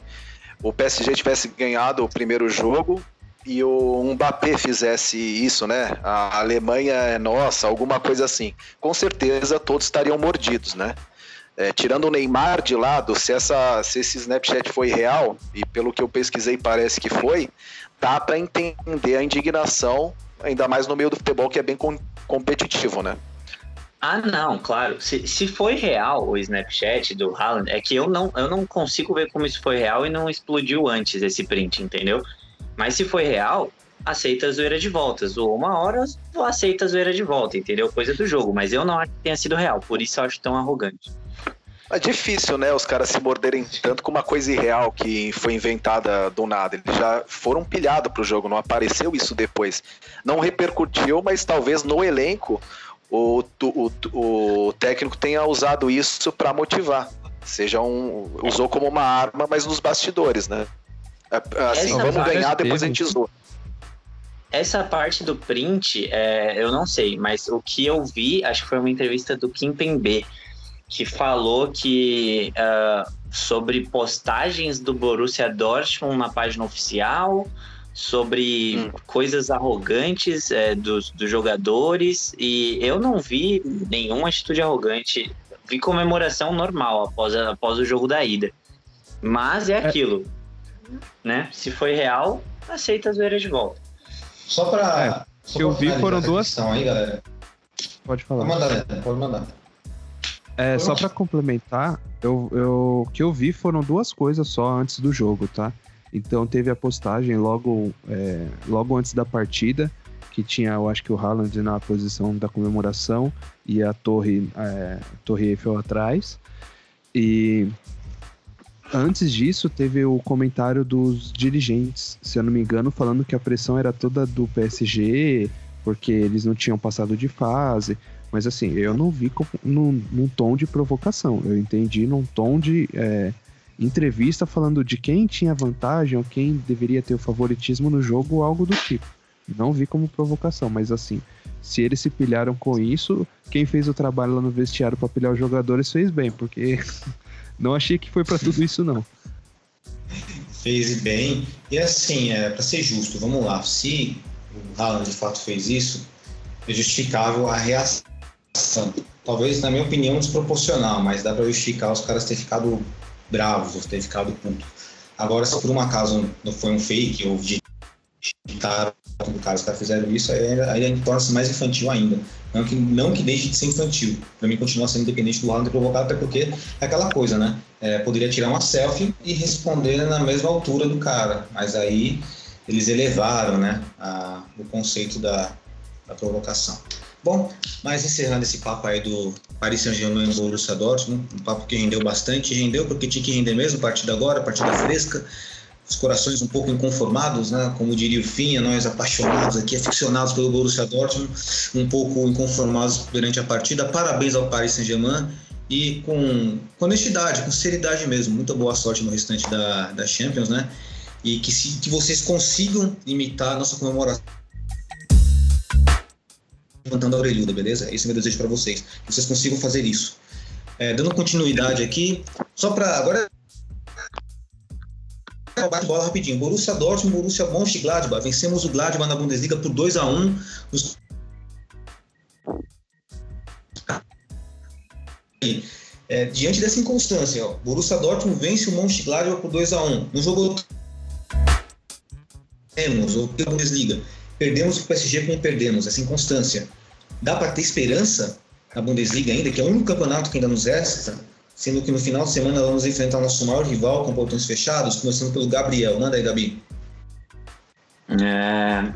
[SPEAKER 6] o PSG tivesse ganhado o primeiro jogo e o Mbappé fizesse isso, né? A Alemanha é nossa, alguma coisa assim. Com certeza todos estariam mordidos, né? É, tirando o Neymar de lado, se, essa, se esse Snapchat foi real, e pelo que eu pesquisei parece que foi, dá para entender a indignação, ainda mais no meio do futebol que é bem competitivo, né?
[SPEAKER 4] Ah, não, claro. Se, se foi real o Snapchat do Haaland, é que eu não, eu não consigo ver como isso foi real e não explodiu antes esse print, entendeu? Mas se foi real, aceita a zoeira de volta. Zoou uma hora, aceita a zoeira de volta, entendeu? Coisa do jogo. Mas eu não acho que tenha sido real, por isso eu acho tão arrogante.
[SPEAKER 6] É difícil, né? Os caras se morderem tanto com uma coisa irreal que foi inventada do nada. Eles já foram pilhados pro jogo, não apareceu isso depois. Não repercutiu, mas talvez no elenco o, o, o técnico tenha usado isso para motivar. Seja um. Usou como uma arma, mas nos bastidores, né? É, assim,
[SPEAKER 4] Essa
[SPEAKER 6] vamos ganhar, depois a gente zoa.
[SPEAKER 4] Essa parte do print, é, eu não sei, mas o que eu vi, acho que foi uma entrevista do Kim Pembe, que falou que uh, sobre postagens do Borussia Dortmund na página oficial, sobre
[SPEAKER 6] Hum.
[SPEAKER 4] coisas arrogantes é, dos, dos jogadores, e eu não vi nenhuma atitude arrogante. Vi comemoração normal após, a- após o jogo da ida. Mas é aquilo, né? Se foi real, aceita a zoeira de volta.
[SPEAKER 1] Só pra.
[SPEAKER 5] É,
[SPEAKER 1] só
[SPEAKER 5] que eu vi foram duas-
[SPEAKER 1] aí, galera.
[SPEAKER 5] Pode
[SPEAKER 1] Pode
[SPEAKER 5] falar.
[SPEAKER 1] mandar, né? Pode mandar.
[SPEAKER 5] É, só pra complementar, eu, eu, o que eu vi foram duas coisas só antes do jogo, tá? Então teve a postagem logo, é, logo antes da partida, que tinha, eu acho que o Haaland na posição da comemoração e a torre, é, torre Eiffel atrás. E antes disso teve o comentário dos dirigentes, se eu não me engano, falando que a pressão era toda do PSG, porque eles não tinham passado de fase. Mas assim, eu não vi num, num tom de provocação. Eu entendi num tom de é, entrevista falando de quem tinha vantagem ou quem deveria ter o favoritismo no jogo ou algo do tipo. Não vi como provocação, mas assim, se eles se pilharam com isso, quem fez o trabalho lá no vestiário para pilhar os jogadores fez bem, porque não achei que foi para tudo isso não.
[SPEAKER 1] Fez bem. E assim, é, para ser justo, vamos lá. Se o Haaland de fato fez isso, é justificável a reação. Talvez, na minha opinião, desproporcional, mas dá para justificar os caras terem ficado bravos, ou ter ficado puto. Agora, se por um acaso não foi um fake ou digitaram do cara, os caras fizeram isso, aí, aí torna-se mais infantil ainda. Não que, não que deixe de ser infantil. Para mim, continua sendo independente do ter provocado, até porque é aquela coisa, né? É, poderia tirar uma selfie e responder na mesma altura do cara, mas aí eles elevaram, né, a, o conceito da, da provocação. Bom, mas encerrando esse papo aí do Paris Saint-Germain e Borussia Dortmund, um papo que rendeu bastante, rendeu porque tinha que render mesmo, partida agora, partida fresca, os corações um pouco inconformados, né? Como diria o Finha, nós apaixonados aqui, aficionados pelo Borussia Dortmund, um pouco inconformados durante a partida. Parabéns ao Paris Saint-Germain e com, com honestidade, com seriedade mesmo. Muita boa sorte no restante da, da Champions, né? E que, se, que vocês consigam imitar a nossa comemoração levantando a orelhuda, beleza? Esse é o meu desejo para vocês. Que vocês consigam fazer isso. É, dando continuidade aqui, só para agora bate bola rapidinho. Borussia Dortmund, Borussia Mönchengladbach. Vencemos o Gladbach na Bundesliga por 2 a 1 Nos... É, diante dessa inconstância, ó, Borussia Dortmund vence o Mönchengladbach por 2 a 1 No jogo perdemos, ou pela Bundesliga, perdemos o PSG como perdemos, essa inconstância. Dá para ter esperança na Bundesliga ainda, que é o único campeonato que ainda nos resta, sendo que no final de semana vamos enfrentar nosso maior rival com portões fechados, começando pelo Gabriel. Manda aí, Gabi.
[SPEAKER 4] É,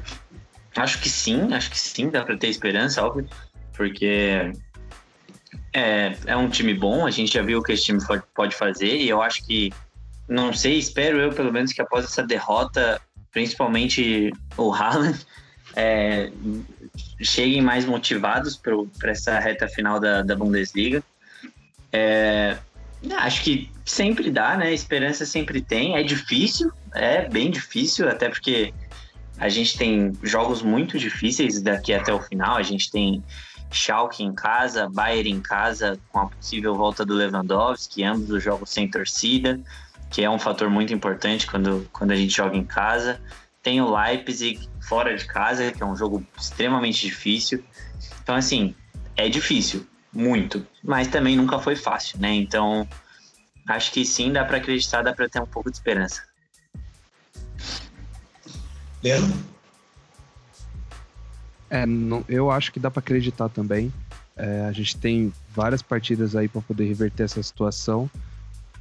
[SPEAKER 4] acho que sim, acho que sim, dá para ter esperança, óbvio, porque é, é um time bom, a gente já viu o que esse time pode fazer, e eu acho que, não sei, espero eu pelo menos que após essa derrota, principalmente o Haaland, é, cheguem mais motivados para essa reta final da, da Bundesliga. É, acho que sempre dá, né? Esperança sempre tem. É difícil, é bem difícil, até porque a gente tem jogos muito difíceis daqui até o final. A gente tem Schalke em casa, Bayern em casa, com a possível volta do Lewandowski, ambos os jogos sem torcida, que é um fator muito importante quando, quando a gente joga em casa. Tem o Leipzig fora de casa, que é um jogo extremamente difícil. Então, assim, é difícil, muito, mas também nunca foi fácil, né? Então, acho que sim, dá para acreditar, dá para ter um pouco de esperança.
[SPEAKER 1] Leandro?
[SPEAKER 5] É, não- eu acho que dá pra acreditar também. É, a gente tem várias partidas aí pra poder reverter essa situação.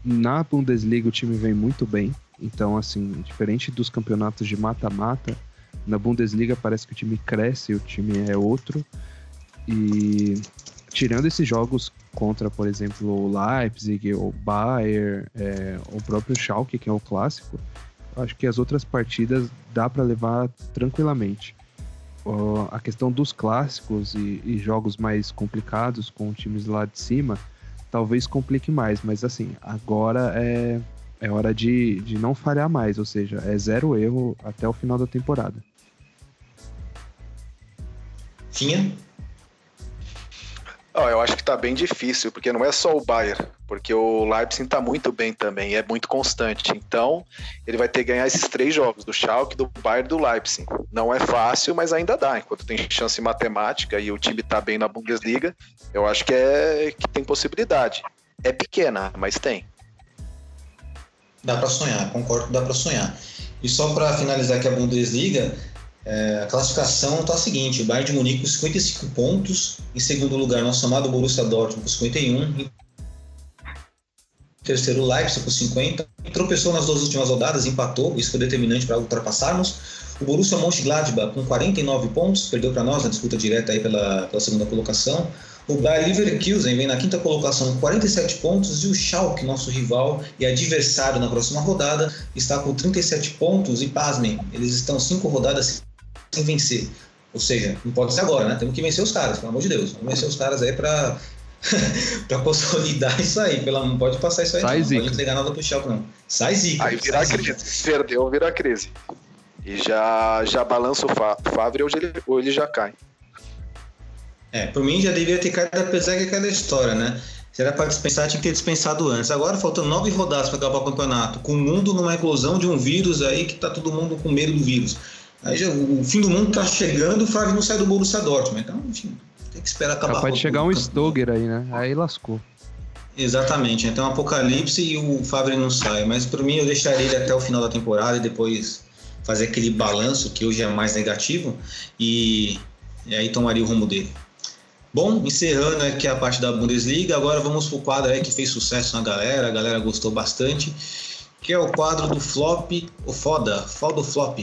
[SPEAKER 5] Na Bundesliga o time vem muito bem. Então, assim, diferente dos campeonatos de mata-mata, na Bundesliga parece que o time cresce, o time é outro. E tirando esses jogos contra, por exemplo, o Leipzig, o Bayern, é, o próprio Schalke, que é o clássico, acho que as outras partidas dá pra levar tranquilamente. ó, a questão dos clássicos e, e jogos mais complicados com times lá de cima, talvez complique mais, mas assim, agora é, é hora de, de não falhar mais, ou seja, é zero erro até o final da temporada.
[SPEAKER 1] Tinha?
[SPEAKER 6] Ó, eu acho que tá bem difícil, porque não é só o Bayern, porque o Leipzig tá muito bem também, é muito constante. Então, ele vai ter que ganhar esses três jogos, do Schalke, do Bayern e do Leipzig. Não é fácil, mas ainda dá. Enquanto tem chance matemática e o time tá bem na Bundesliga, eu acho que é que tem possibilidade. É pequena, mas tem.
[SPEAKER 1] Dá para sonhar, concordo dá para sonhar. E só para finalizar aqui a Bundesliga, é, a classificação está a seguinte: o Bayern de Munique com 55 pontos, em segundo lugar, nosso amado Borussia Dortmund com 51, em terceiro, Leipzig com 50, tropeçou nas duas últimas rodadas, empatou, isso foi determinante para ultrapassarmos. O Borussia Mönchengladbach com 49 pontos, perdeu para nós na disputa direta aí pela, pela segunda colocação. O Bayer Leverkusen vem na quinta colocação com 47 pontos e o Schalke, nosso rival e adversário na próxima rodada, está com 37 pontos e pasmem, eles estão cinco rodadas sem vencer. Ou seja, não pode ser agora, né? Temos que vencer os caras, pelo amor de Deus. Vamos vencer os caras aí para para consolidar isso aí. Pela, não pode passar isso aí,
[SPEAKER 5] Sai
[SPEAKER 1] não.
[SPEAKER 5] zica.
[SPEAKER 1] Não pode entregar nada pro Schalke, não. Sai zica.
[SPEAKER 6] Aí vira
[SPEAKER 1] sai
[SPEAKER 6] crise.
[SPEAKER 1] zica.
[SPEAKER 6] Perdeu, vira crise. E já, já balança o Fa- Favre ou ele, ou ele já cai.
[SPEAKER 1] É, por mim já deveria ter caído apesar que é aquela história, né? Se era para dispensar, tinha que ter dispensado antes. Agora faltam nove rodadas para acabar o campeonato, com o mundo numa eclosão de um vírus aí que tá todo mundo com medo do vírus. Aí já, o fim do mundo tá chegando, o Favre não sai do Borussia Dortmund. Então, enfim, tem que esperar acabar
[SPEAKER 5] Capaz de chegar um Stoger aí, né? Aí lascou.
[SPEAKER 1] Exatamente, então um apocalipse e o Favre não sai. Mas por mim eu deixaria ele até o final da temporada e depois fazer aquele balanço que hoje é mais negativo e, e aí tomaria o rumo dele. Bom, encerrando aqui a parte da Bundesliga, agora vamos pro quadro aí que fez sucesso na galera, a galera gostou bastante, que é o quadro do flop, o foda, foda o flop.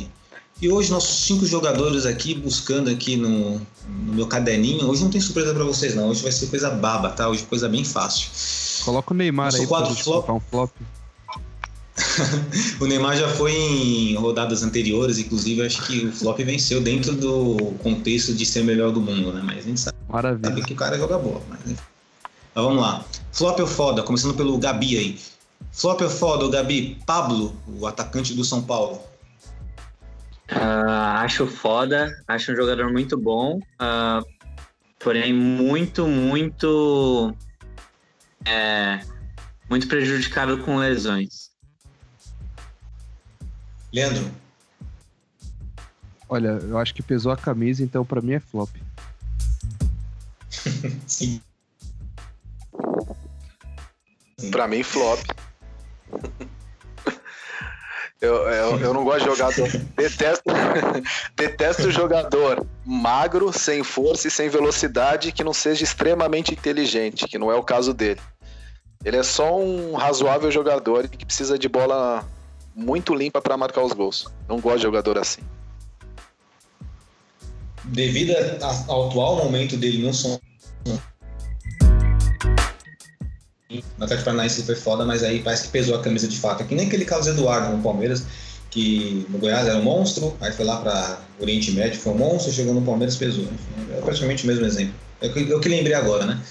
[SPEAKER 1] E hoje nossos cinco jogadores aqui, buscando aqui no, no meu caderninho, hoje não tem surpresa para vocês não, hoje vai ser coisa baba, tá? Hoje coisa bem fácil.
[SPEAKER 5] Coloca o Neymar
[SPEAKER 1] Nosso
[SPEAKER 5] aí
[SPEAKER 1] quadro flop.
[SPEAKER 5] um flop.
[SPEAKER 1] O Neymar já foi em rodadas anteriores, inclusive acho que o flop venceu dentro do contexto de ser o melhor do mundo, né? Mas a gente sabe
[SPEAKER 5] Maravilha.
[SPEAKER 1] que o cara joga bola. Mas... Mas vamos lá. Flop ou foda? Começando pelo Gabi aí. Flop ou foda, o Gabi? Pablo, o atacante do São Paulo.
[SPEAKER 4] Ah, acho foda, acho um jogador muito bom, ah, porém muito, muito, é, muito prejudicado com lesões.
[SPEAKER 1] Leandro,
[SPEAKER 5] Olha, eu acho que pesou a camisa, então pra mim é flop.
[SPEAKER 1] sim.
[SPEAKER 6] Pra mim, flop. Eu, eu, eu não gosto de jogador. Detesto, detesto jogador magro, sem força e sem velocidade, que não seja extremamente inteligente, que não é o caso dele. Ele é só um razoável jogador que precisa de bola muito limpa para marcar os gols. Não gosto de jogador assim.
[SPEAKER 1] Devido ao atual momento dele no São No Atlético Paranaense ele foi foda, mas aí parece que pesou a camisa de fato. É que nem aquele Carlos Eduardo no Palmeiras, que no Goiás era um monstro, aí foi lá para Oriente Médio, foi um monstro, chegou no Palmeiras pesou. É praticamente o mesmo exemplo. É o que, é o que lembrei agora, né?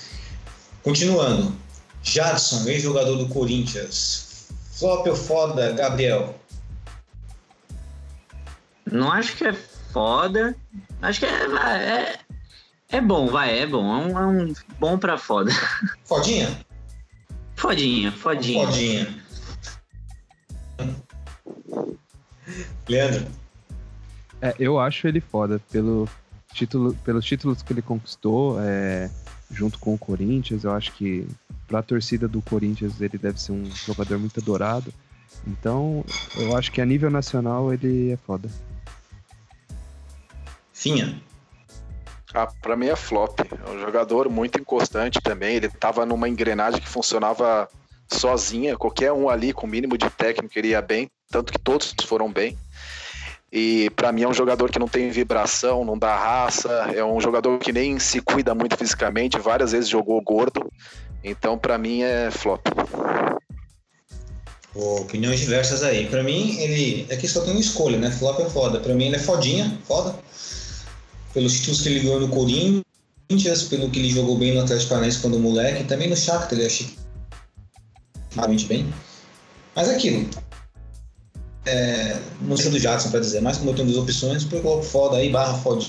[SPEAKER 1] Continuando. Jadson, ex-jogador do Corinthians. Flop ou foda, Gabriel?
[SPEAKER 4] Não acho que é foda, acho que é, é, é bom, vai, é bom, é um, é um bom pra foda.
[SPEAKER 1] Fodinha?
[SPEAKER 4] Fodinha, fodinha.
[SPEAKER 1] Fodinha. Leandro?
[SPEAKER 5] É, eu acho ele foda pelo título, pelos títulos que ele conquistou é, junto com o Corinthians. Eu acho que pra torcida do Corinthians ele deve ser um jogador muito adorado. Então, eu acho que a nível nacional ele é foda.
[SPEAKER 1] Finha?
[SPEAKER 6] Ah, pra mim é flop. É um jogador muito inconstante também. Ele tava numa engrenagem que funcionava sozinha. Qualquer um ali com o mínimo de técnico iria bem. Tanto que todos foram bem. E pra mim é um jogador que não tem vibração, não dá raça. É um jogador que nem se cuida muito fisicamente. Várias vezes jogou gordo. Então pra mim é flop.
[SPEAKER 1] Opiniões diversas aí. Pra mim, ele. É que só tem uma escolha, né? Flop é foda. Pra mim, ele é fodinha, foda. Pelos títulos que ele ganhou no Corinthians, pelo que ele jogou bem no Atlético Paranaense quando moleque, também no Shakhtar ele achei realmente bem. Mas aquilo. É, não sei do Jackson para dizer, mas como eu tenho duas opções, eu coloco foda aí, barra foda.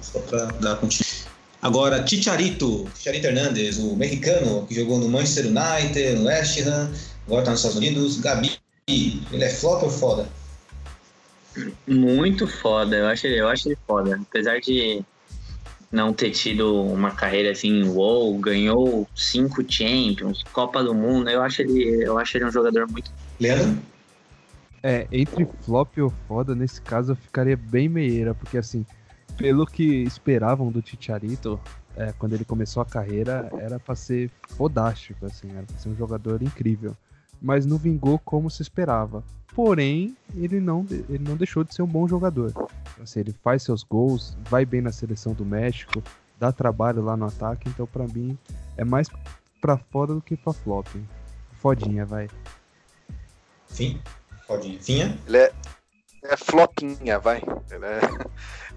[SPEAKER 1] Só para dar continuidade. Agora, Chicharito, Chicharito Hernandes, o mexicano que jogou no Manchester United, no West Ham, agora está nos Estados Unidos. Gabi, ele é flop ou foda?
[SPEAKER 4] Muito foda, eu acho, eu acho ele foda. Apesar de não ter tido uma carreira assim, wow, ganhou cinco Champions, Copa do Mundo, eu acho ele, eu acho ele um jogador muito.
[SPEAKER 1] Leandro?
[SPEAKER 5] É, entre flop ou foda, nesse caso eu ficaria bem meieira, porque assim, pelo que esperavam do Ticharito, é, quando ele começou a carreira, era para ser fodástico, assim, era pra ser um jogador incrível. Mas não vingou como se esperava. Porém, ele não, ele não deixou de ser um bom jogador. Assim, ele faz seus gols, vai bem na seleção do México, dá trabalho lá no ataque, então para mim é mais pra foda do que pra flop. Fodinha, vai.
[SPEAKER 1] Fim? Fodinha. Finha?
[SPEAKER 6] Ele é, é flopinha, vai. Ele é,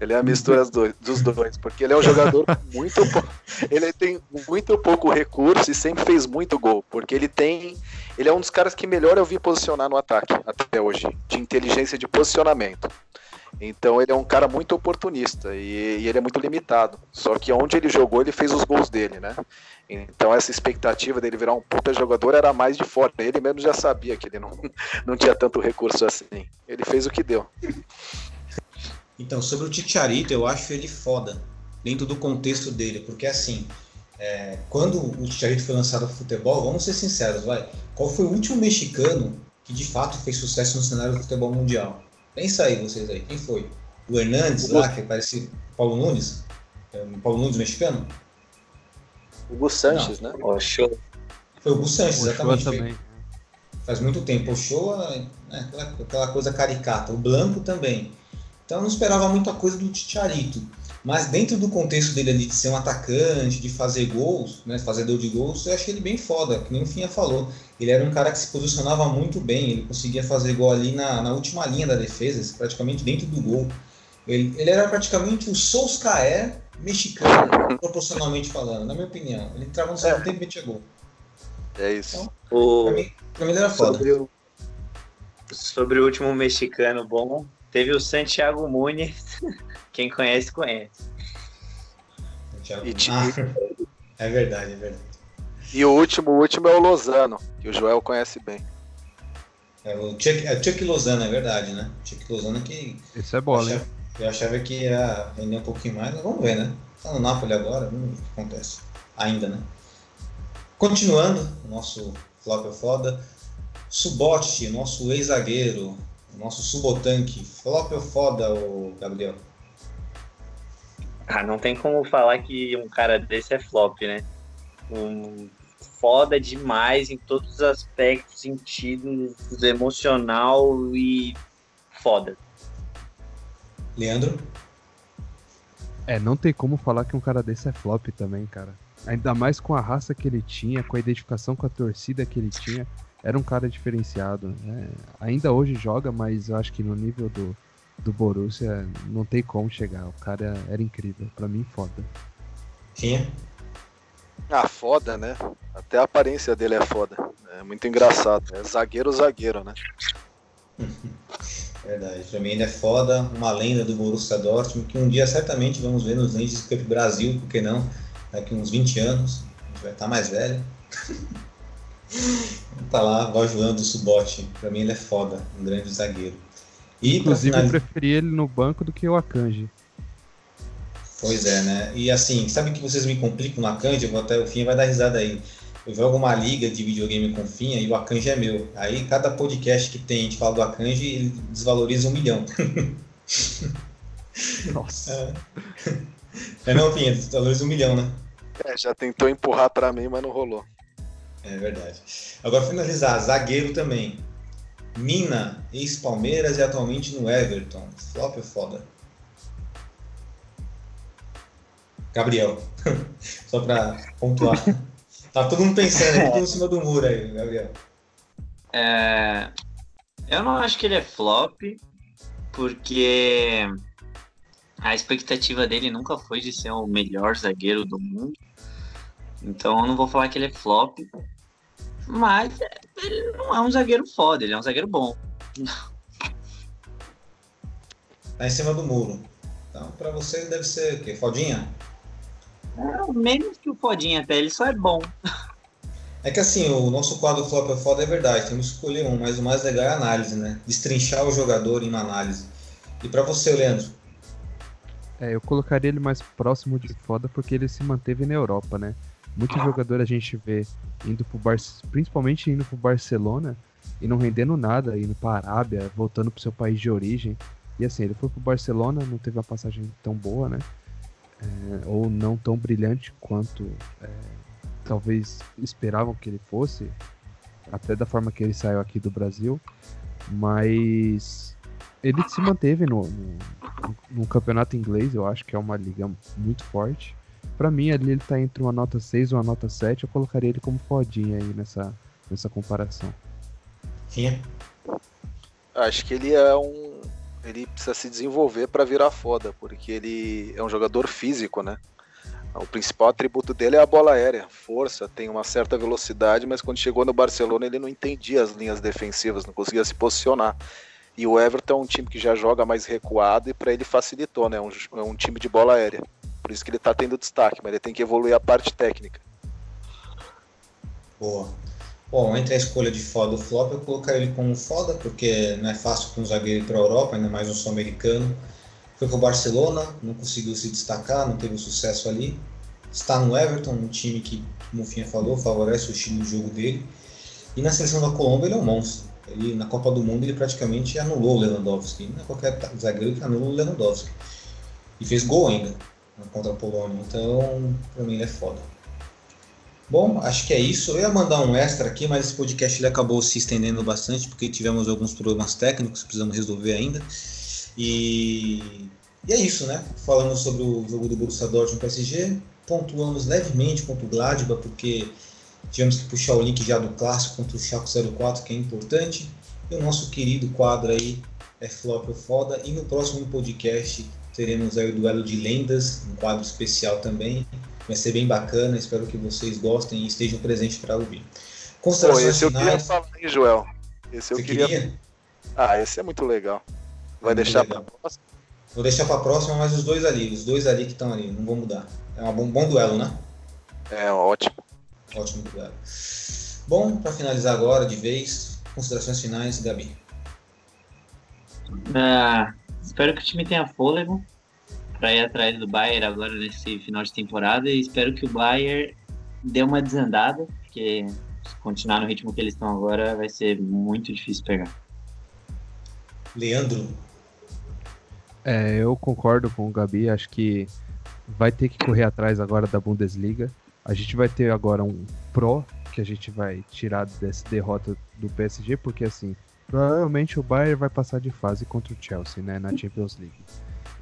[SPEAKER 6] ele é a mistura dos dois, porque ele é um jogador muito ele tem muito pouco recurso e sempre fez muito gol, porque ele tem ele é um dos caras que melhor eu vi posicionar no ataque até hoje, de inteligência de posicionamento. Então ele é um cara muito oportunista e, e, ele é muito limitado. Só que onde ele jogou, ele fez os gols dele, né? Então essa expectativa dele virar um puta jogador era mais de fora. Ele mesmo já sabia que ele não, não tinha tanto recurso assim. Ele fez o que deu.
[SPEAKER 1] Então, sobre o Ticharito, eu acho ele foda, dentro do contexto dele, porque assim, é, quando o Ticharito foi lançado ao futebol, vamos ser sinceros, vai, qual foi o último mexicano que de fato fez sucesso no cenário do futebol mundial? Pensa aí, vocês aí. Quem foi? O Hernandes lá, que parece Paulo Nunes? É, Paulo Nunes mexicano?
[SPEAKER 6] O Gus Sanches, Não. né?
[SPEAKER 4] Oh, show.
[SPEAKER 1] Foi o Gus Sanches, exatamente.
[SPEAKER 5] também.
[SPEAKER 1] Faz muito tempo. O Shoa, né, aquela, aquela coisa caricata. O Blanco também. Então eu não esperava muita coisa do Ticharito. Mas dentro do contexto dele ali de ser um atacante, de fazer gols, né, fazedor de gols, eu achei ele bem foda, que nem o Finha falou. Ele era um cara que se posicionava muito bem, ele conseguia fazer gol ali na, na última linha da defesa, praticamente dentro do gol. Ele, ele era praticamente o Solskjaer mexicano, proporcionalmente falando, na minha opinião. Ele entrava no segundo é. tempo e metia gol.
[SPEAKER 6] É isso.
[SPEAKER 1] Então, o... pra, mim, pra mim ele era foda.
[SPEAKER 4] Sobre o, sobre o último mexicano bom, teve o Santiago Muniz. Quem conhece, conhece.
[SPEAKER 1] E, ah, é verdade, é verdade.
[SPEAKER 6] E o último, o último é o Lozano, que o Joel conhece bem.
[SPEAKER 1] É o Chuck, é Chuck Lozano, é verdade, né? Chuck Lozano que.
[SPEAKER 5] Isso é bola,
[SPEAKER 1] eu achava, hein? Eu achava que ia render um pouquinho mais, mas vamos ver, né? Tá no Napoli agora, vamos ver o que acontece. Ainda, né? Continuando, o nosso flop é foda. Subote, nosso ex-zagueiro, nosso subotanque. Flop ou foda, o Gabriel?
[SPEAKER 4] Ah, não tem como falar que um cara desse é flop, né? Um foda demais em todos os aspectos, sentidos emocional e foda.
[SPEAKER 1] Leandro?
[SPEAKER 5] É, não tem como falar que um cara desse é flop também, cara. Ainda mais com a raça que ele tinha, com a identificação com a torcida que ele tinha. Era um cara diferenciado. Né? Ainda hoje joga, mas eu acho que no nível do, do Borussia não tem como chegar. O cara era incrível. Para mim, foda.
[SPEAKER 1] Tinha?
[SPEAKER 6] Ah, foda, né? Até a aparência dele é foda. É muito engraçado. É zagueiro, zagueiro, né?
[SPEAKER 1] Verdade. Pra mim ainda é foda. Uma lenda do Borussia Dortmund que um dia certamente vamos ver nos Legends Cup Brasil, por que não? Daqui uns 20 anos. A gente vai estar mais velho. tá lá, ajudando o Subote. Pra mim ele é foda. Um grande zagueiro.
[SPEAKER 5] E Inclusive, finalizar... eu preferi ele no banco do que o Akanji.
[SPEAKER 1] Pois é, né? E assim, sabe que vocês me complicam no Akanji? Eu vou até o fim vai dar risada aí. Eu jogo uma liga de videogame com Finha e o Akanji é meu. Aí cada podcast que tem a gente fala do Akanji, ele desvaloriza um milhão.
[SPEAKER 5] Nossa.
[SPEAKER 1] É, é não, Finha, desvaloriza um milhão, né?
[SPEAKER 6] É, já tentou empurrar para mim, mas não rolou.
[SPEAKER 1] É verdade. Agora finalizar, zagueiro também. Mina, ex-Palmeiras e atualmente no Everton. Flop é foda. Gabriel. Só pra pontuar. tá todo mundo pensando aqui em cima do muro aí, Gabriel.
[SPEAKER 4] É... Eu não acho que ele é flop, porque a expectativa dele nunca foi de ser o melhor zagueiro do mundo. Então eu não vou falar que ele é flop. Mas ele não é um zagueiro foda, ele é um zagueiro bom.
[SPEAKER 1] Tá em cima do muro. Então, pra você deve ser o quê? Fodinha?
[SPEAKER 4] Menos que o fodinha até, ele só é bom.
[SPEAKER 1] É que assim, o nosso quadro flop é foda é verdade, temos que escolher um, mas o mais legal é a análise, né? Destrinchar o jogador em uma análise. E pra você, Leandro?
[SPEAKER 5] É, eu colocaria ele mais próximo de foda porque ele se manteve na Europa, né? Muitos jogadores a gente vê indo pro Bar... principalmente indo pro Barcelona e não rendendo nada, indo pra Arábia, voltando pro seu país de origem. E assim, ele foi pro Barcelona, não teve uma passagem tão boa, né? É, ou não tão brilhante quanto é, talvez esperavam que ele fosse, até da forma que ele saiu aqui do Brasil. Mas ele se manteve no, no, no campeonato inglês, eu acho que é uma liga muito forte. Pra mim, ali ele tá entre uma nota 6 e uma nota 7. Eu colocaria ele como fodinha aí nessa, nessa comparação.
[SPEAKER 1] Sim.
[SPEAKER 6] Acho que ele é um. Ele precisa se desenvolver para virar foda, porque ele é um jogador físico, né? O principal atributo dele é a bola aérea, força, tem uma certa velocidade, mas quando chegou no Barcelona ele não entendia as linhas defensivas, não conseguia se posicionar. E o Everton é um time que já joga mais recuado e para ele facilitou, né? É um, é um time de bola aérea. Por isso que ele tá tendo destaque, mas ele tem que evoluir a parte técnica.
[SPEAKER 1] Boa. Bom, entre a escolha de foda ou flop, eu colocaria ele como foda, porque não é fácil para um zagueiro ir para a Europa, ainda mais um sul-americano. Foi para o Barcelona, não conseguiu se destacar, não teve sucesso ali. Está no Everton, um time que, como o Finha falou, favorece o estilo de jogo dele. E na seleção da Colômbia ele é um monstro. Ele, na Copa do Mundo ele praticamente anulou o Lewandowski. Não é qualquer zagueiro que anula o Lewandowski. E fez gol ainda contra a Polônia. Então, para mim ele é foda. Bom, acho que é isso. Eu ia mandar um extra aqui, mas esse podcast ele acabou se estendendo bastante porque tivemos alguns problemas técnicos que precisamos resolver ainda. E, e é isso, né? Falamos sobre o jogo do Borussia Dortmund PSG, pontuamos levemente contra o Gladbach porque tivemos que puxar o link já do clássico contra o Schalke 04, que é importante. E o nosso querido quadro aí é Flop ou Foda. E no próximo podcast teremos aí o duelo de lendas, um quadro especial também. Vai ser bem bacana, espero que vocês gostem e estejam presentes para ouvir.
[SPEAKER 6] Pô, esse eu queria falar, hein, Joel? Esse eu
[SPEAKER 1] Você
[SPEAKER 6] queria...
[SPEAKER 1] queria?
[SPEAKER 6] Ah, esse é muito legal. Vai
[SPEAKER 1] Muito
[SPEAKER 6] deixar pra próxima?
[SPEAKER 1] Vou deixar para a próxima, mas os dois ali, os dois ali que estão ali, não vão mudar. É um bom, bom duelo, né?
[SPEAKER 6] É, ótimo.
[SPEAKER 1] Ótimo duelo. Bom, para finalizar agora de vez, considerações finais, Gabi.
[SPEAKER 4] Ah, espero que o time tenha fôlego para ir atrás do Bayern agora nesse final de temporada e espero que o Bayern dê uma desandada, porque se continuar no ritmo que eles estão agora vai ser muito difícil pegar.
[SPEAKER 1] Leandro,
[SPEAKER 5] É, eu concordo com o Gabi, acho que vai ter que correr atrás agora da Bundesliga. A gente vai ter agora um pró que a gente vai tirar dessa derrota do PSG, porque assim, provavelmente o Bayern vai passar de fase contra o Chelsea, né, na Champions League.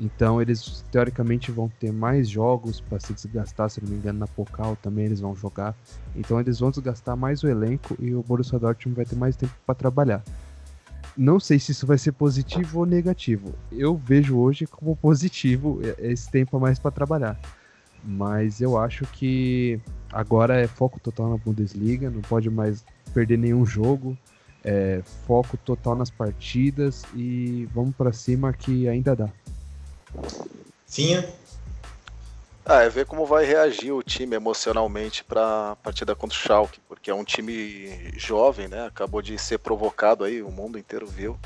[SPEAKER 5] Então eles teoricamente vão ter mais jogos para se desgastar, se não me engano, na Pokal também eles vão jogar. Então eles vão desgastar mais o elenco e o Borussia Dortmund vai ter mais tempo para trabalhar. Não sei se isso vai ser positivo ou negativo. Eu vejo hoje como positivo esse tempo a mais para trabalhar. Mas eu acho que agora é foco total na Bundesliga, não pode mais perder nenhum jogo. É, foco total nas partidas e vamos para cima que ainda dá.
[SPEAKER 1] Finha,
[SPEAKER 6] Ah, é ver como vai reagir o time emocionalmente para a partida contra o Schalke, porque é um time jovem, né? Acabou de ser provocado aí, o mundo inteiro viu.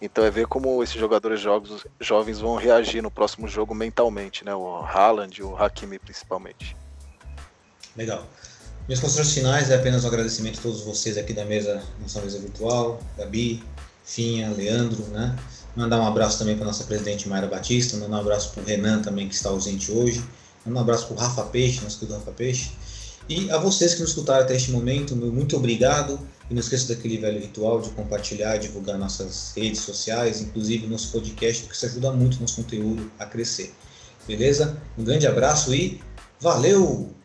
[SPEAKER 6] Então é ver como esses jogadores jogos, jovens vão reagir no próximo jogo mentalmente, né? O Haaland e o Hakimi principalmente.
[SPEAKER 1] legal. Minhas considerações finais é apenas um agradecimento a todos vocês aqui da mesa, nossa mesa virtual, Gabi, Finha, Leandro, né? Mandar um abraço também para nossa presidente Mayra Batista, mandar um abraço para o Renan também, que está ausente hoje, mandar um abraço para o Rafa Peixe, nosso querido Rafa Peixe, e a vocês que nos escutaram até este momento, muito obrigado, e não esqueça daquele velho ritual de compartilhar, divulgar nossas redes sociais, inclusive nosso podcast, porque isso ajuda muito nosso conteúdo a crescer. Beleza? Um grande abraço e valeu!